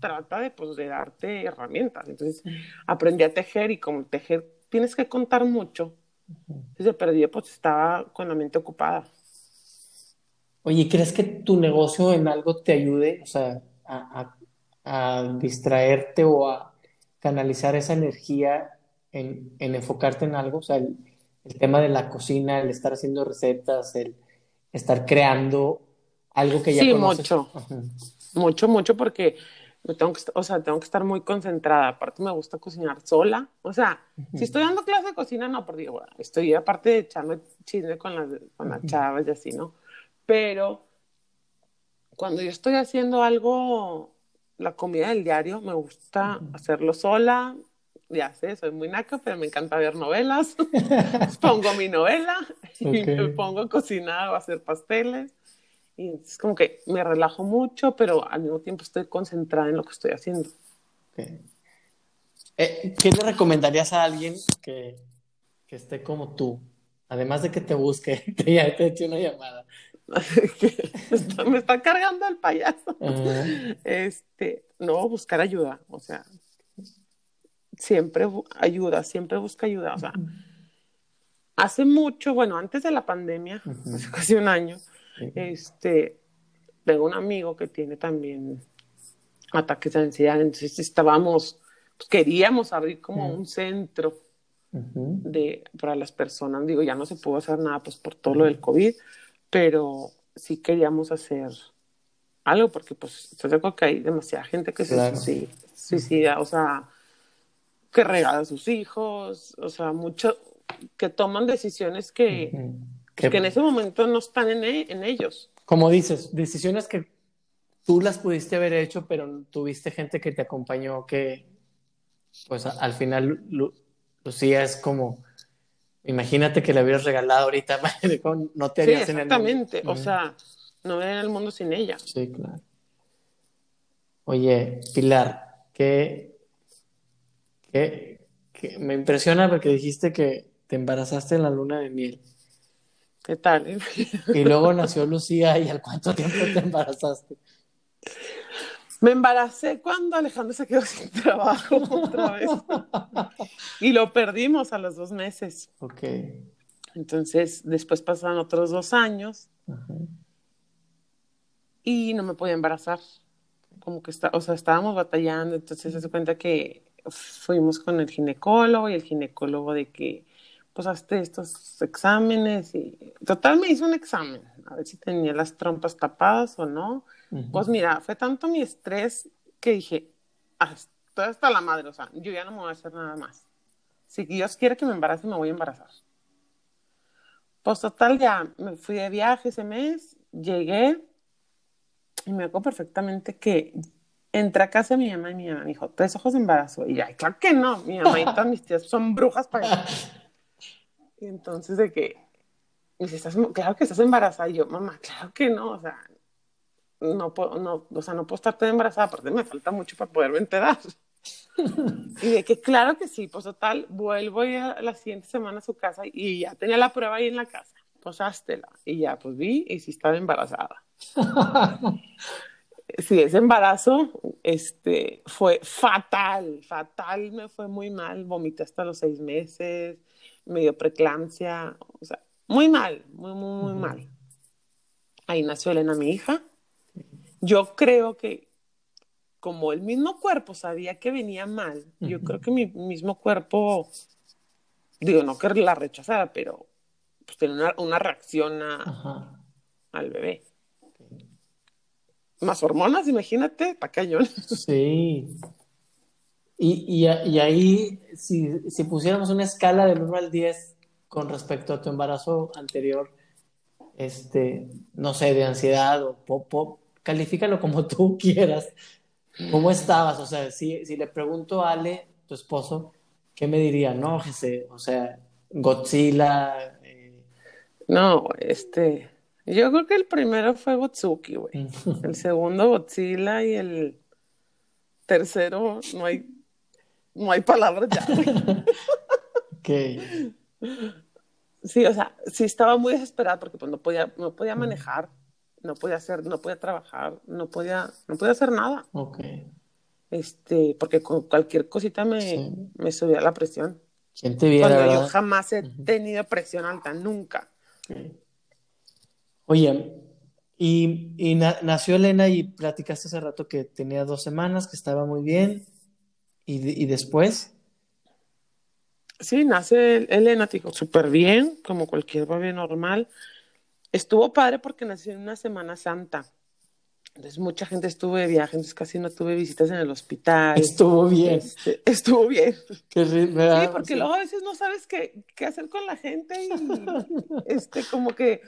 trata de, pues, de darte herramientas. Entonces, aprendí a tejer y como tejer tienes que contar mucho. Entonces, de perdido, pues estaba con la mente ocupada. Oye, ¿crees que tu negocio en algo te ayude, o sea, a, a- a distraerte o a canalizar esa energía en, en enfocarte en algo? O sea, el, el tema de la cocina, el estar haciendo recetas, el estar creando algo que ya Sí, conoces. mucho. Mucho, mucho, porque tengo que, o sea, tengo que estar muy concentrada. Aparte, me gusta cocinar sola. O sea, si estoy dando clase de cocina, no, porque digo, estoy aparte de echarme chisme con las, con las chavas y así, ¿no? Pero cuando yo estoy haciendo algo, la comida del diario, me gusta hacerlo sola. Ya sé, soy muy naca, pero me encanta ver novelas. pongo mi novela y me pongo a cocinar o a hacer pasteles. Y es como que me relajo mucho, pero al mismo tiempo estoy concentrada en lo que estoy haciendo. Eh, ¿qué le recomendarías a alguien que, que esté como tú? Además de que te busque, que ya te eche una llamada. Me, está, cargando el payaso. Ajá. Este, no, buscar ayuda. O sea, siempre ayuda, siempre busca ayuda. O sea, hace mucho, bueno, antes de la pandemia, Ujú. hace casi un año, este, tengo un amigo que tiene también ataques de ansiedad, entonces estábamos, pues, queríamos abrir como un centro de, para las personas, digo, ya no se pudo hacer nada pues por todo lo del COVID, pero sí queríamos hacer algo porque pues de acuerdo que hay demasiada gente que Claro. se suicida, suicida, o sea, que regala a sus hijos, o sea, mucho, que toman decisiones que, Ujú. que, Que- en ese momento no están en, e- en ellos. Como dices, decisiones que tú las pudiste haber hecho, pero tuviste gente que te acompañó que, pues a- al final, Lu- Lucía es como, imagínate que le hubieras regalado ahorita, no te Sí, harías en el mundo. exactamente, o sea, no ven el mundo sin ella. Sí, claro. Oye, Pilar, que, que, que me impresiona porque dijiste que te embarazaste en la luna de miel ¿Qué tal? eh? y luego nació Lucía y al cuánto tiempo te embarazaste. Me embaracé cuando Alejandro se quedó sin trabajo otra vez. Y lo perdimos a los dos meses. Ok. Entonces, después pasaron otros dos años Ajá. y no me podía embarazar. Como que está, o sea, estábamos batallando. Entonces, se hace cuenta que fuimos con el ginecólogo y el ginecólogo de que, pues, hazte estos exámenes. Y total, me hizo un examen. A ver si tenía las trompas tapadas o no. Pues mira, fue tanto mi estrés que dije, "Ah, estoy hasta la madre, o sea, yo ya no me voy a hacer nada más. Si Dios quiere que me embarace, me voy a embarazar. Pues total, ya me fui de viaje ese mes, llegué y me acuerdo perfectamente que entré a casa de mi mamá y mi mamá me dijo, tres ojos de embarazo. Y ya, claro que no, mi mamá y todas mis tías son brujas para. Y entonces de que, me dice, "¿Estás- claro que estás embarazada. Y yo, mamá, claro que no, o sea, no puedo, no, o sea, no puedo estar tan embarazada, aparte me falta mucho para poderme enterar. y de que claro que sí, pues total, vuelvo ya la siguiente semana a su casa y ya tenía la prueba ahí en la casa, pues háztela. Y ya, pues vi y sí estaba embarazada. Sí, ese embarazo este, fue fatal, fatal, me fue muy mal, vomité hasta los seis meses, me dio preeclampsia, o sea, muy mal, muy, muy, muy Ujú. mal. Ahí nació Elena, mi hija. Yo creo que como el mismo cuerpo sabía que venía mal, yo creo que mi mismo cuerpo, digo, no que la rechazara, pero pues tenía una, una reacción a- Ajá. al bebé. Más hormonas, imagínate, está cañón. Sí. Y, y, y ahí, si, si, pusiéramos una escala del 1 al 10 con respecto a tu embarazo anterior, este, no sé, de ansiedad o pop, pop, califícalo como tú quieras. ¿Cómo estabas? O sea, si, si le pregunto a Ale, tu esposo, ¿qué me diría? No, Jesse, o sea, Godzilla. Eh... No, este. Yo creo que el primero fue Gotsuki, güey. el segundo Godzilla y el tercero no hay no hay palabras ya. ok. Sí, o sea, sí estaba muy desesperada porque pues no podía, no podía manejar, no podía hacer, no podía trabajar, no podía, no podía hacer nada. Ok. Este, porque con cualquier cosita me, me subía la presión. ¿Quién te viera, Cuando yo jamás he tenido presión alta, nunca. Oye, y, y nació Elena y platicaste hace rato que tenía dos semanas, que estaba muy bien. ¿Y, después? Sí, nace Elena, dijo, súper bien, como cualquier bebé normal. Estuvo padre porque nació en una Semana Santa. Entonces mucha gente estuvo de viaje, entonces casi no tuve visitas en el hospital. Estuvo bien. Este, estuvo bien. Qué sí, porque luego a veces no sabes qué, qué, hacer con la gente y este, como que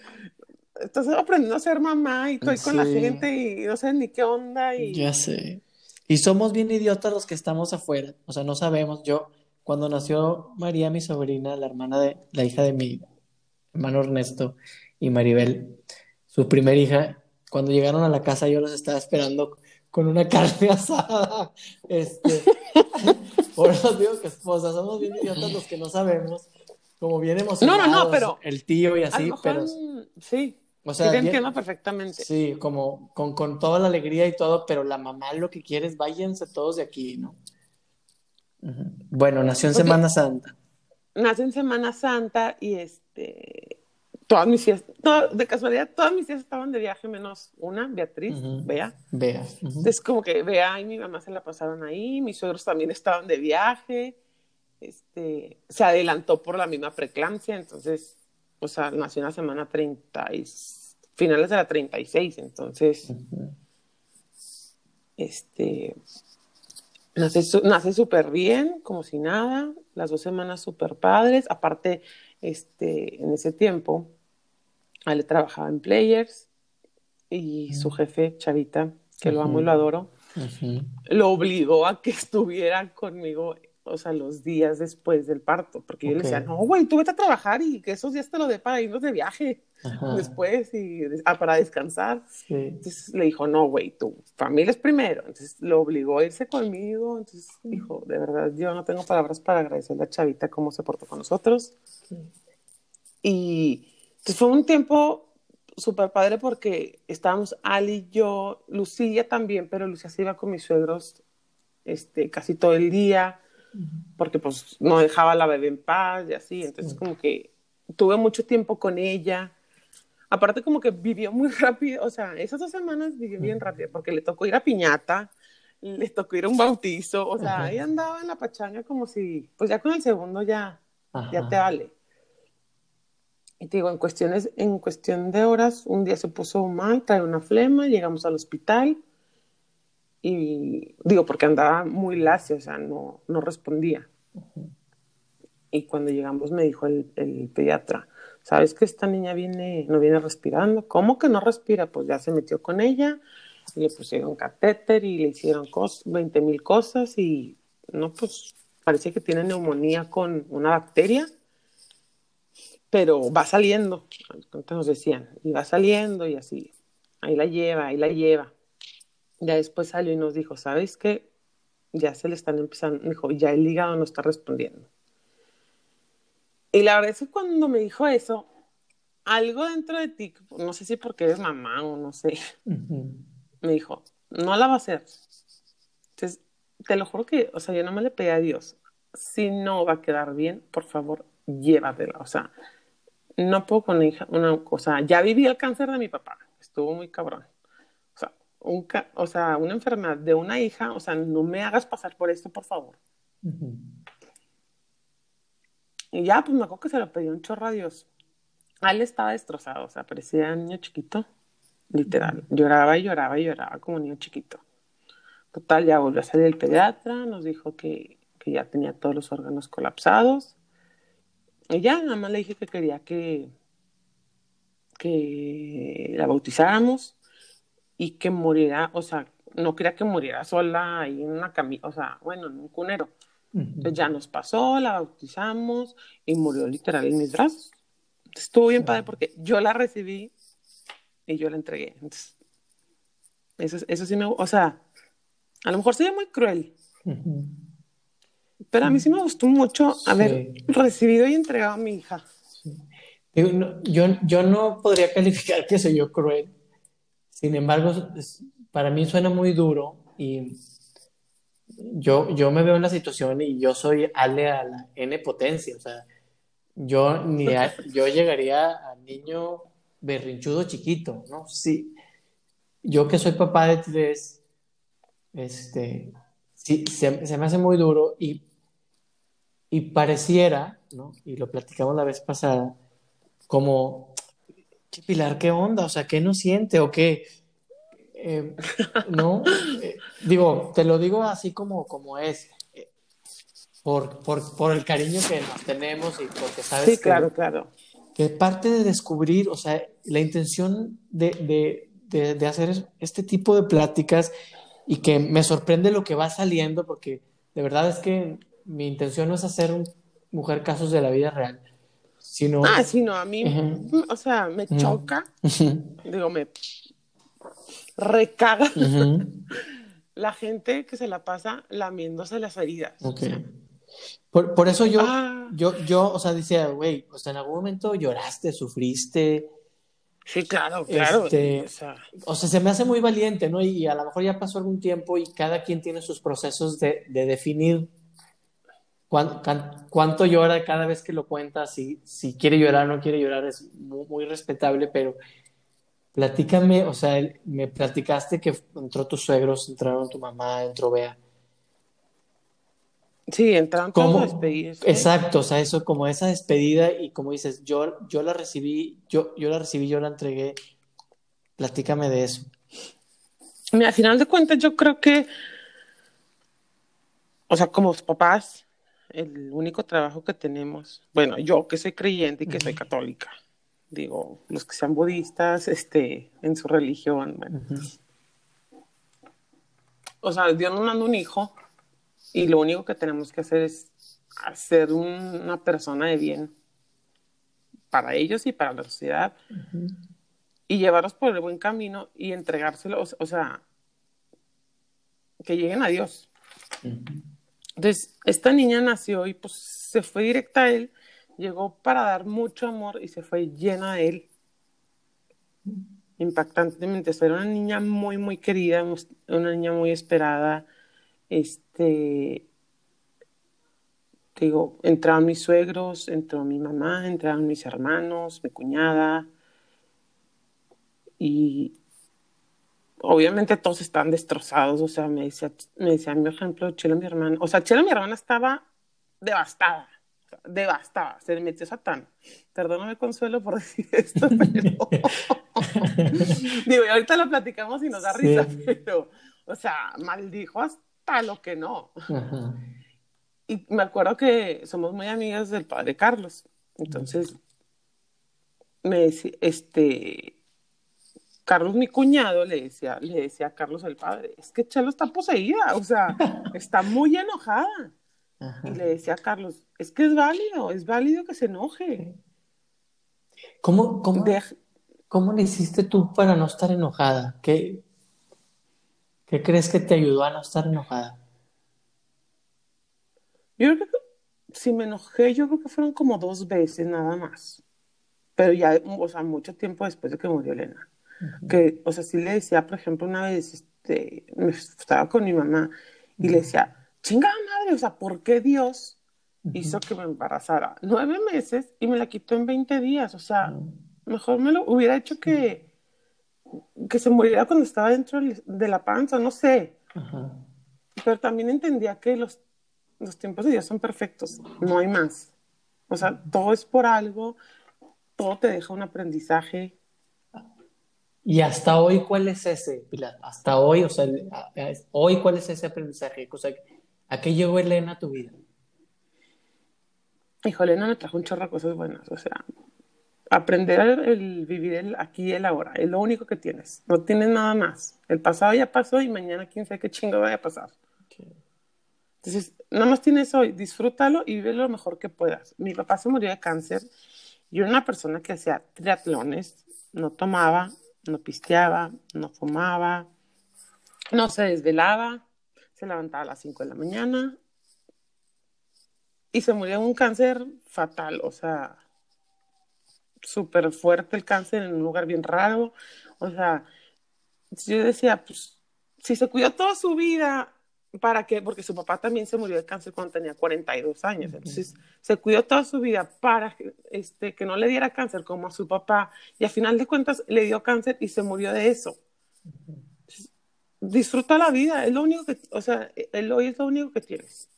estás aprendiendo a ser mamá y estoy con la gente y no sé ni qué onda. Y... Ya sé. Y somos bien idiotas los que estamos afuera, o sea, no sabemos. Yo, cuando nació María, mi sobrina, la hermana de, la hija de mi hermano Ernesto y Maribel, su primer hija, cuando llegaron a la casa yo los estaba esperando con una carne asada. Este, por eso digo que esposa, somos bien idiotas los que no sabemos, como bien emocionados. No, no, no, pero el tío y así, pero sí. O sea, sí, te entiendo perfectamente. Sí, como con, con, toda la alegría y todo, pero la mamá lo que quiere es váyanse todos de aquí, ¿no? Bueno, nació en Semana Santa. Nació en Semana Santa y este, todas mis tías, de casualidad, todas mis tías estaban de viaje menos una, Beatriz, Bea. Bea. Entonces, como que Bea y mi mamá se la pasaron ahí, mis suegros también estaban de viaje, este, se adelantó por la misma preeclampsia, entonces o sea, nació en la semana 30 y finales de la 36, entonces, este, nace súper bien, como si nada, las dos semanas súper padres, aparte, este, en ese tiempo, él trabajaba en Players y su jefe, Chavita, que lo amo y lo adoro, lo obligó a que estuviera conmigo o sea, los días después del parto, porque yo le decía, no, güey, tú vete a trabajar y que esos días te lo dé para irnos de viaje después y ah, para descansar. Entonces le dijo, no, güey, tu familia es primero. Entonces lo obligó a irse conmigo. Entonces dijo, de verdad, yo no tengo palabras para agradecerle a Chavita cómo se portó con nosotros. Y entonces fue un tiempo súper padre porque estábamos Ali y yo, Lucía también, pero Lucía se iba con mis suegros este, casi todo el día porque pues no dejaba a la bebé en paz y así, entonces como que tuve mucho tiempo con ella. Aparte como que vivió muy rápido, o sea, esas dos semanas vivió bien rápido porque le tocó ir a piñata, le tocó ir a un bautizo, o sea, ella andaba en la pachanga como si, pues ya con el segundo ya, ya te vale. Y te digo, en cuestiones, en cuestión de horas, un día se puso mal, trae una flema, llegamos al hospital, y digo, porque andaba muy lacia, o sea, no, no respondía. Y cuando llegamos me dijo el, el, pediatra, ¿sabes que esta niña viene, no viene respirando? ¿Cómo que no respira? Pues ya se metió con ella, le pusieron catéter y le hicieron 20 mil cosas y no, pues parece que tiene neumonía con una bacteria, pero va saliendo, entonces nos decían, y va saliendo y así, ahí la lleva, ahí la lleva. Ya después salió y nos dijo, ¿sabes qué? Ya se le están empezando, dijo, ya el hígado no está respondiendo. Y la verdad es que cuando me dijo eso, algo dentro de ti, no sé si porque eres mamá o no sé, me dijo, no la va a hacer. Entonces, te lo juro que, o sea, yo no me le pedí a Dios, si no va a quedar bien, por favor, llévatela. O sea, no puedo con hija, una cosa, ya viví el cáncer de mi papá, estuvo muy cabrón un, o sea, una enfermedad de una hija, o sea, no me hagas pasar por esto, por favor. Y ya, pues me acuerdo que se lo pidió un chorro a Dios. Estaba destrozado, o sea, parecía niño chiquito, literal. Lloraba y lloraba y lloraba como niño chiquito. Total, ya volvió a salir el pediatra, nos dijo que, que ya tenía todos los órganos colapsados. Y ya, nada más le dije que quería que, que la bautizáramos y que muriera, o sea, no quería que muriera sola ahí en una camilla, o sea, bueno, en un cunero. Entonces ya nos pasó, la bautizamos y murió literal en mis brazos. Estuvo bien padre porque yo la recibí y yo la entregué. Entonces, eso, eso sí me, o sea, a lo mejor sería muy cruel. Pero a mí sí me gustó mucho haber recibido y entregado a mi hija. yo, yo no podría calificar que soy yo cruel. Sin embargo, para mí suena muy duro y yo, yo me veo en la situación y yo soy Ale a la N potencia. O sea, yo, ni yo llegaría al niño berrinchudo chiquito, ¿no? Sí. Yo que soy papá de tres, este, sí, se, se me hace muy duro y, y pareciera, ¿no? Y lo platicamos la vez pasada, como, ¿qué Pilar, qué onda? O sea, ¿qué no siente o qué? Eh, no, eh, digo, te lo digo así como, como es, eh, por, por, por, el cariño que nos tenemos y porque sabes sí, claro, claro. que parte de descubrir, o sea, la intención de, de, de, de, hacer este tipo de pláticas y que me sorprende lo que va saliendo, porque de verdad es que mi intención no es hacer un, mujer casos de la vida real, sino... Ah, sino a mí, o sea, me choca, digo, me recaga la gente que se la pasa lamiéndose las heridas. Okay. Por, por, eso yo, ah. yo, yo, o sea, decía, güey, o sea, en algún momento lloraste, sufriste. Sí, claro, claro. Este, o, sea... o, sea... se me hace muy valiente, ¿no? Y a lo mejor ya pasó algún tiempo y cada quien tiene sus procesos de, de definir cuánto, cuánto, llora cada vez que lo cuenta, si, si quiere llorar o no quiere llorar, es muy, muy respetable, pero Platícame, o sea, me platicaste que entró tus suegros, entraron tu mamá, entró Bea. Sí, entraron todos despedidos. Exacto, o sea, eso como esa despedida y como dices, yo, yo la recibí, yo, yo la recibí, yo la entregué. Platícame de eso. Mira, al final de cuentas, yo creo que, o sea, como papás, el único trabajo que tenemos, bueno, yo que soy creyente y que soy católica, digo, los que sean budistas, este, en su religión, bueno. O sea, Dios nos manda un hijo y lo único que tenemos que hacer es hacer una persona de bien para ellos y para la sociedad y llevarlos por el buen camino y entregárselos, o sea, que lleguen a Dios. Entonces, esta niña nació y pues se fue directa a él llegó para dar mucho amor y se fue llena de él. Impactantemente, era una niña muy, muy querida, una niña muy esperada. Este, digo, entraron mis suegros, entró mi mamá, entraron mis hermanos, mi cuñada. Y obviamente todos están destrozados. O sea, me decía, me decía mi ejemplo, Chela, mi hermana. O sea, Chela, mi hermana, estaba devastada devastada, se le metió Satán. Perdóname, Consuelo, por decir esto, pero. Digo, y ahorita lo platicamos y nos da risa, pero, o sea, maldijo hasta lo que no. Y me acuerdo que somos muy amigas del padre Carlos. Entonces, me decía, este. Carlos, mi cuñado, le decía, le decía a Carlos el padre, es que Chelo está poseída, o sea, está muy enojada. Y le decía a Carlos, es que es válido, es válido que se enoje. ¿Cómo, cómo, ¿cómo le hiciste tú para no estar enojada? ¿Qué, ¿Qué crees que te ayudó a no estar enojada? Yo creo que si me enojé, yo creo que fueron como dos veces nada más. Pero ya, o sea, mucho tiempo después de que murió Elena. Que, o sea, sí le decía, por ejemplo, una vez, este, estaba con mi mamá y le decía, chingada madre, o sea, ¿por qué Dios hizo que me embarazara nueve meses y me la quitó en 20 días? O sea, mejor me lo hubiera hecho que, que se muriera cuando estaba dentro de la panza, no sé. Pero también entendía que los, los tiempos de Dios son perfectos, no hay más. O sea, todo es por algo, todo te deja un aprendizaje. Y hasta hoy, ¿cuál es ese, Pilar? Hasta hoy, o sea, hoy, ¿cuál es ese aprendizaje? O sea, ¿a qué llegó Elena a tu vida? Hijo, Elena me trajo un chorro de cosas buenas, o sea, aprender el vivir el aquí y el ahora, es lo único que tienes, no tienes nada más. El pasado ya pasó y mañana quién sabe qué chingo vaya a pasar. Entonces, nada más tienes hoy, disfrútalo y vive lo mejor que puedas. Mi papá se murió de cáncer y era una persona que hacía triatlones, no tomaba, no pisteaba, no fumaba, no se desvelaba, se levantaba a las 5 de la mañana y se murió de un cáncer fatal, o sea, súper fuerte el cáncer en un lugar bien raro, o sea, yo decía, pues, si se cuidó toda su vida, ¿para qué? Porque su papá también se murió de cáncer cuando tenía 42 años, entonces se cuidó toda su vida para este, que no le diera cáncer como a su papá, y al final de cuentas le dio cáncer y se murió de eso. Disfruta la vida, es lo único que, o sea, el hoy es lo único que tienes.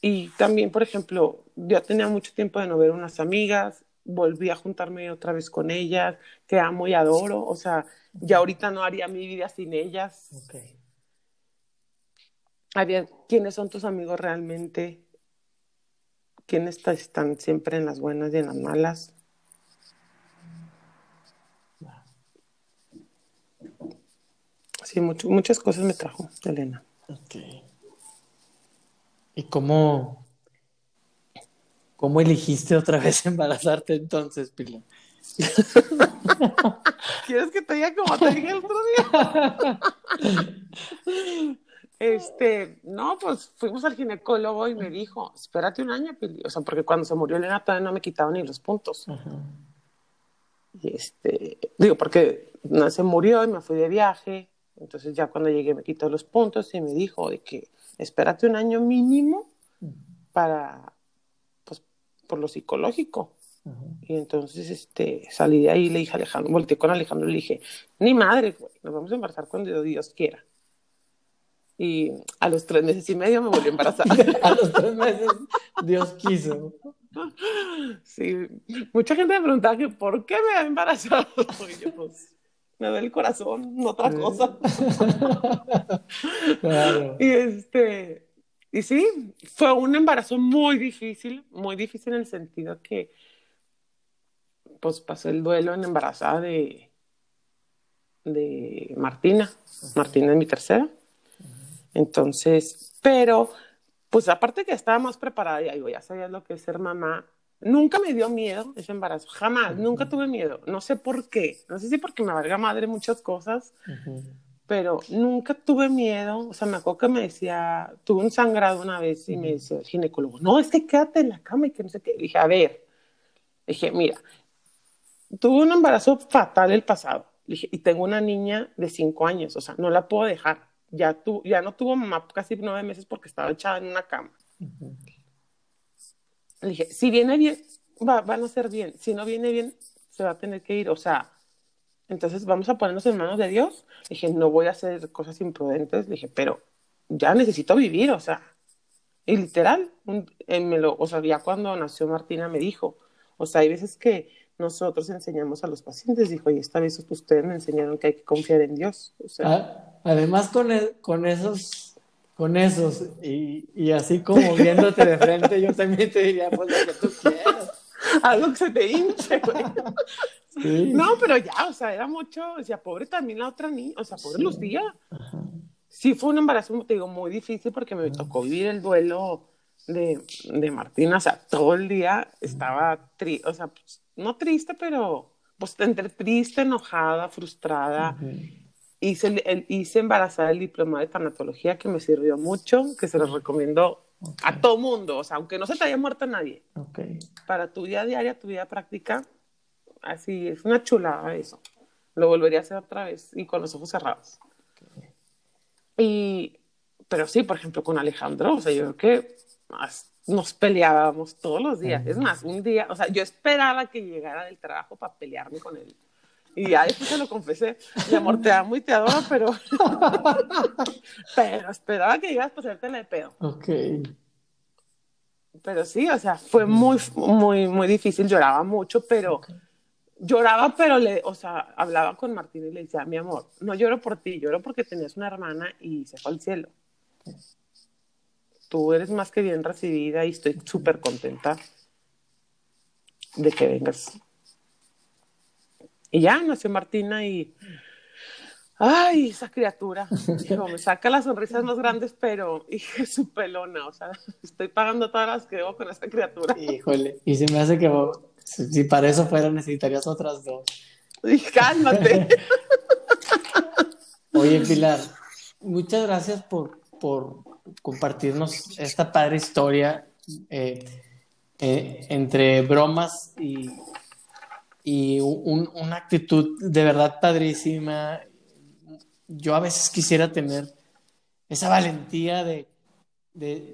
Y también, por ejemplo, yo tenía mucho tiempo de no ver unas amigas, volví a juntarme otra vez con ellas, que amo y adoro, o sea, ya ahorita no haría mi vida sin ellas. Okay. A ver, ¿quiénes son tus amigos realmente? ¿Quiénes están siempre en las buenas y en las malas? Sí, muchas cosas me trajo Elena. Okay. ¿Y cómo, cómo elegiste otra vez embarazarte entonces, Pilar? ¿Quieres que te diga como te dije el otro día? Este, no, pues fuimos al ginecólogo y me dijo, espérate un año, Pili. O sea, porque cuando se murió Elena todavía no me quitaban ni los puntos. Y este, digo, porque no se murió y me fui de viaje. Entonces ya cuando llegué me quitó los puntos y me dijo de que espérate un año mínimo para, pues, por lo psicológico. Y entonces este, salí de ahí y le dije a Alejandro, volteé con Alejandro y le dije, ni madre, nos vamos a embarazar cuando Dios quiera. Y a los tres meses y medio me volví a embarazar. a los tres meses Dios quiso. Sí, mucha gente me preguntaba que por qué me había embarazado. Y yo, pues, me duele el corazón, no otra cosa. Y este, y sí, fue un embarazo muy difícil, muy difícil en el sentido que, pues pasó el duelo en embarazada de, de Martina. Martina es mi tercera. Entonces, pero, pues aparte que estaba más preparada, ya ya sabía lo que es ser mamá, Nunca me dio miedo ese embarazo, jamás, nunca tuve miedo. No sé por qué, no sé si porque me valga madre muchas cosas, pero nunca tuve miedo. O sea, me acuerdo que me decía, tuve un sangrado una vez y me decía el ginecólogo, no, es que quédate en la cama y que no sé qué. dije, a ver, dije, mira, tuve un embarazo fatal el pasado. dije, y tengo una niña de cinco años, o sea, no la puedo dejar. Ya, tu, ya no tuvo mamá casi nueve meses porque estaba echada en una cama. Le dije, si viene bien, va, van a ser bien. Si no viene bien, se va a tener que ir. O sea, entonces vamos a ponernos en manos de Dios. Le dije, no voy a hacer cosas imprudentes. Le dije, pero ya necesito vivir, o sea. Y literal, eh, me lo, o sea, ya cuando nació Martina me dijo, o sea, hay veces que nosotros enseñamos a los pacientes, dijo, y esta vez ustedes me enseñaron que hay que confiar en Dios. Ah, además con, con esos con esos. Y, y, así como viéndote de frente, yo también te diría, pues lo que tú quieras. Algo que se te hinche, güey. No, pero ya, o sea, era mucho, o sea, pobre también la otra niña, o sea, pobre Lucía. Sí fue un embarazo, te digo, muy difícil porque me tocó vivir el duelo de, de Martina, o sea, todo el día estaba triste, o sea, pues, no triste, pero pues entre triste, enojada, frustrada hice, el, hice embarazada el diploma de tanatología que me sirvió mucho, que se lo recomiendo a todo mundo, o sea, aunque no se te haya muerto nadie. Okay. Para tu vida diaria, tu vida práctica, así es una chulada eso. Lo volvería a hacer otra vez y con los ojos cerrados. Y, pero sí, por ejemplo, con Alejandro, o sea, yo creo que nos peleábamos todos los días. Es más, un día, o sea, yo esperaba que llegara del trabajo para pelearme con él. Y ya después se lo confesé. Mi amor, te amo y te adoro, pero. pero esperaba que llegas para hacerte de pedo. Ok. Pero sí, o sea, fue muy, muy, muy difícil. Lloraba mucho, pero lloraba, pero le, o sea, hablaba con Martín y le decía, mi amor, no lloro por ti, lloro porque tenías una hermana y se fue al cielo. Tú eres más que bien recibida y estoy súper contenta de que vengas. Y ya nació Martina y Ay, esa criatura. me saca las sonrisas más grandes, pero hija, su pelona. O sea, estoy pagando todas las que debo con esa criatura. Híjole, y se me hace que si para eso fuera necesitarías otras dos. Y cálmate. Oye, Pilar, muchas gracias por, por compartirnos esta padre historia eh, eh, entre bromas y, y una actitud de verdad padrísima yo a veces quisiera tener esa valentía de,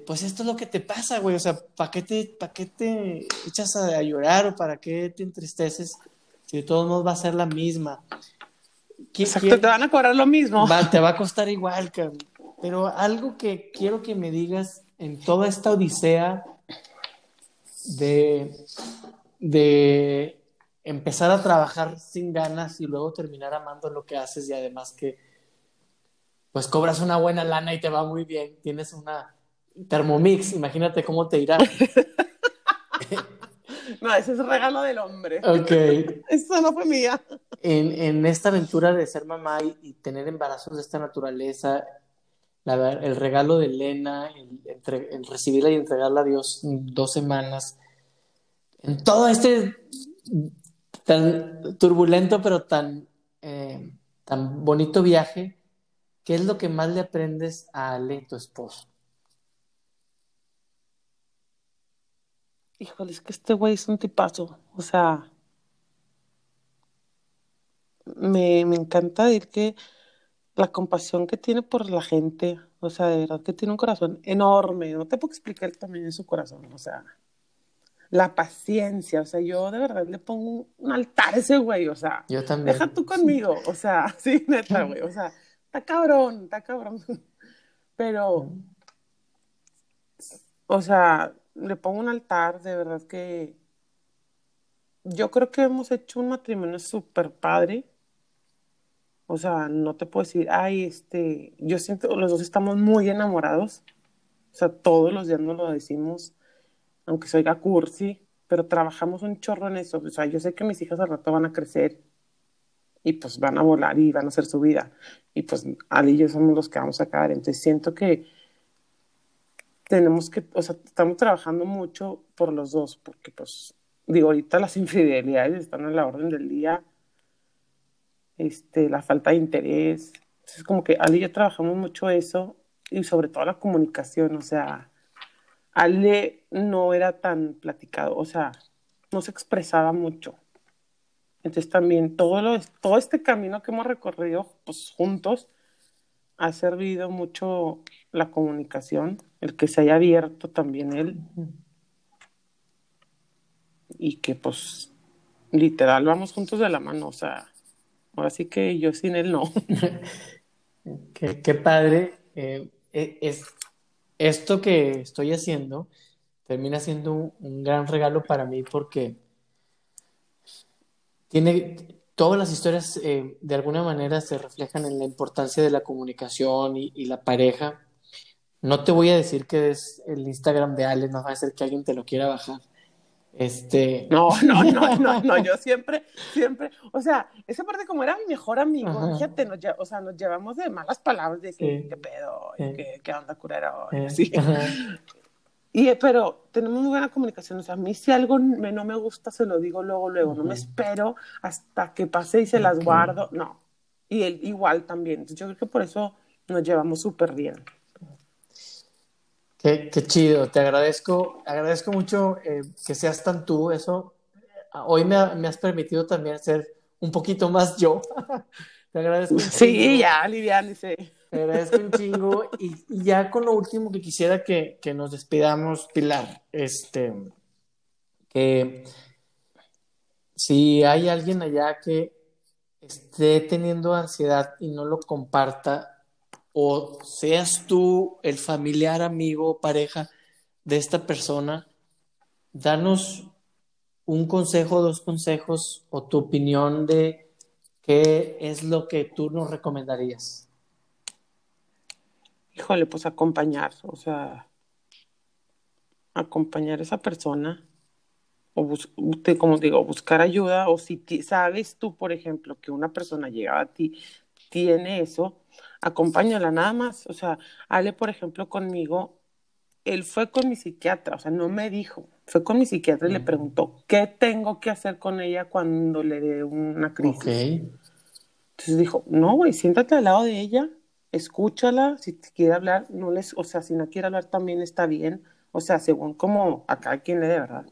pues esto es lo que te pasa, güey, o sea, ¿para qué te, pa qué te echas a, llorar o para qué te entristeces si de todos modos va a ser la misma? Exacto, te van a cobrar lo mismo. te va a costar igual, cabrón. Pero algo que quiero que me digas en toda esta odisea de, de empezar a trabajar sin ganas y luego terminar amando lo que haces y además que pues cobras una buena lana y te va muy bien. Tienes una Thermomix, imagínate cómo te irá. no, ese es regalo del hombre. Ok. Eso no fue mía. En, esta aventura de ser mamá y, tener embarazos de esta naturaleza, el regalo de Elena, el, recibirla y entregarla a Dios dos semanas, en todo este tan turbulento pero tan, eh, tan bonito viaje, ¿Qué es lo que más le aprendes a Ale, tu esposo? Híjole, es que este güey es un tipazo. O sea, me, encanta decir que la compasión que tiene por la gente, o sea, de verdad que tiene un corazón enorme. No te puedo explicar también su corazón, o sea, la paciencia, o sea, yo de verdad le pongo un altar a ese güey, o sea, yo también. deja tú conmigo, o sea, sí, neta, güey, o sea, está cabrón, está cabrón. Pero, o sea, le pongo un altar, de verdad que yo creo que hemos hecho un matrimonio súper padre. O sea, no te puedo decir, ay, este, yo siento, los dos estamos muy enamorados. O sea, todos los días nos lo decimos, aunque soy cursi, pero trabajamos un chorro en eso. O sea, yo sé que mis hijas al rato van a crecer y pues van a volar y van a hacer su vida. Y pues Ali y yo somos los que vamos a caer. Entonces siento que tenemos que, o sea, estamos trabajando mucho por los dos, porque pues, digo, ahorita las infidelidades están a la orden del día, este, la falta de interés. Entonces como que Ali y yo trabajamos mucho eso y sobre todo la comunicación, o sea, Ale no era tan platicado, o sea, no se expresaba mucho. Entonces también todo, lo, todo este camino que hemos recorrido pues, juntos ha servido mucho la comunicación, el que se haya abierto también él y que pues literal vamos juntos de la mano, o sea, ahora sí que yo sin él no. qué, padre. Eh, e, es, esto que estoy haciendo termina siendo un gran regalo para mí porque tiene todas las historias eh, de alguna manera se reflejan en la importancia de la comunicación y, la pareja. No te voy a decir que es el Instagram de Alex, no va a ser que alguien te lo quiera bajar. Este... No, no, no, no, no, yo siempre, siempre, o sea, esa parte como era mi mejor amigo, fíjate, nos, o sea, nos llevamos de malas palabras de que, qué pedo, qué, onda curero, sí. Y, pero tenemos muy buena comunicación. O sea, a mí si algo no me gusta, se lo digo luego, luego. No me espero hasta que pase y se las guardo. No. Y él igual también. yo creo que por eso nos llevamos súper bien. Qué, qué, chido. Te agradezco. Agradezco mucho eh, que seas tan tú. Eso hoy me, me, has permitido también ser un poquito más yo. Te agradezco. Sí, ya, Liviane, sí. Te agradezco un chingo. Y, ya con lo último que quisiera que, nos despidamos, Pilar, este, que si hay alguien allá que esté teniendo ansiedad y no lo comparta, o seas tú el familiar, amigo, pareja de esta persona, danos un consejo, dos consejos o tu opinión de qué es lo que tú nos recomendarías. Híjole, pues acompañar, o sea, acompañar a esa persona o como digo, buscar ayuda o si sabes tú, por ejemplo, que una persona llegada a ti tiene eso, acompáñala nada más. O sea, Ale, por ejemplo, conmigo, él fue con mi psiquiatra, o sea, no me dijo, fue con mi psiquiatra y le preguntó, ¿qué tengo que hacer con ella cuando le dé una crisis? Entonces dijo, no, güey, siéntate al lado de ella, escúchala, si quiere hablar, no les, o sea, si no quiere hablar también está bien, o sea, según como a cada quien le dé, ¿verdad?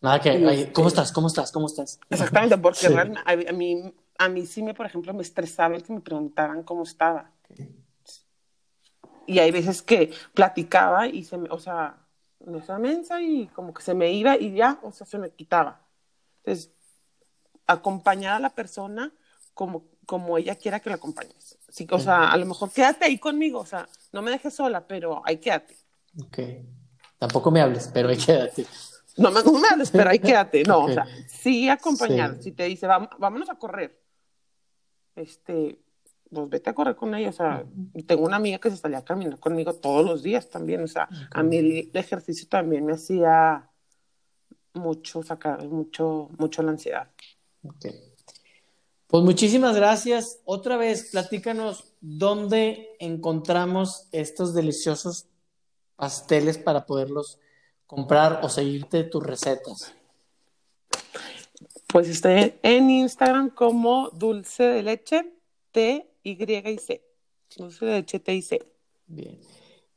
Nada que, este ¿cómo estás? ¿Cómo estás? ¿Cómo estás? Exactamente, porque a, mí, a mí sí me, por ejemplo, me estresaba el que me preguntaran cómo estaba. Y hay veces que platicaba y se me, o sea, no esa mensa y como que se me iba y ya, o sea, se me quitaba. Entonces, acompañar a la persona como, como ella quiera que la acompañes. Sí, o sea, a lo mejor quédate ahí conmigo, o sea, no me dejes sola, pero ahí quédate. Ok. Tampoco me hables, pero ahí quédate. No me, hables, pero ahí quédate. No, o sea, sí acompañar. Si te dice, vámonos a correr, este, pues vete a correr con ella. O sea, tengo una amiga que se salía a caminar conmigo todos los días también. O sea, a mí el ejercicio también me hacía mucho sacar, mucho, mucho la ansiedad. Ok. Pues muchísimas gracias. Otra vez, platícanos dónde encontramos estos deliciosos pasteles para poderlos comprar o seguirte tus recetas. Pues estoy en Instagram como dulce de leche T, Y y C. Dulce de leche T y C. Bien.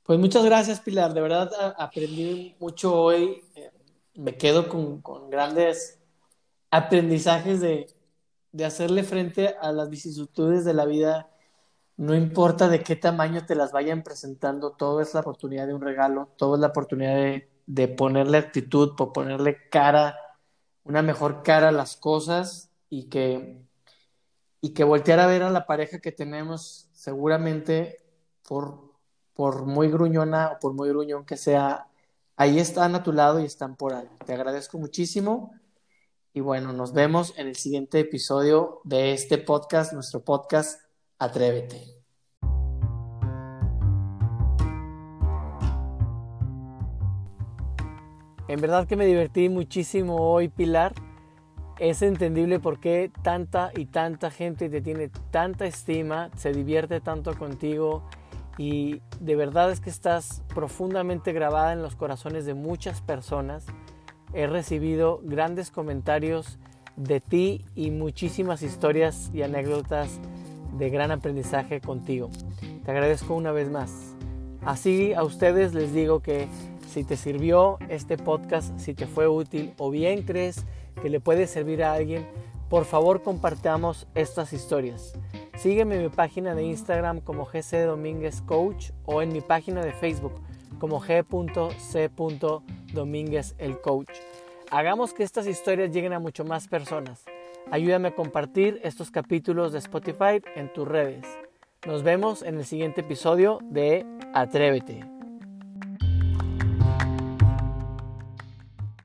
Pues muchas gracias, Pilar. De verdad aprendí mucho hoy. Eh, me quedo con, grandes aprendizajes de, de hacerle frente a las vicisitudes de la vida no importa de qué tamaño te las vayan presentando, todo es la oportunidad de un regalo, todo es la oportunidad de, ponerle actitud, por ponerle cara, una mejor cara a las cosas y que, y que voltear a ver a la pareja que tenemos, seguramente por, por muy gruñona o por muy gruñón que sea, ahí están a tu lado y están por ahí. Te agradezco muchísimo. Y bueno, nos vemos en el siguiente episodio de este podcast, nuestro podcast Atrévete. En verdad que me divertí muchísimo hoy, Pilar. Es entendible por qué tanta y tanta gente te tiene tanta estima, se divierte tanto contigo y de verdad es que estás profundamente grabada en los corazones de muchas personas. He recibido grandes comentarios de ti y muchísimas historias y anécdotas de gran aprendizaje contigo. Te agradezco una vez más. Así a ustedes les digo que si te sirvió este podcast, si te fue útil o bien crees que le puede servir a alguien, por favor compartamos estas historias. Sígueme en mi página de Instagram como GC Domínguez Coach o en mi página de Facebook como G.C. Domínguez el Coach. Hagamos que estas historias lleguen a mucho más personas. Ayúdame a compartir estos capítulos de Spotify en tus redes. Nos vemos en el siguiente episodio de Atrévete.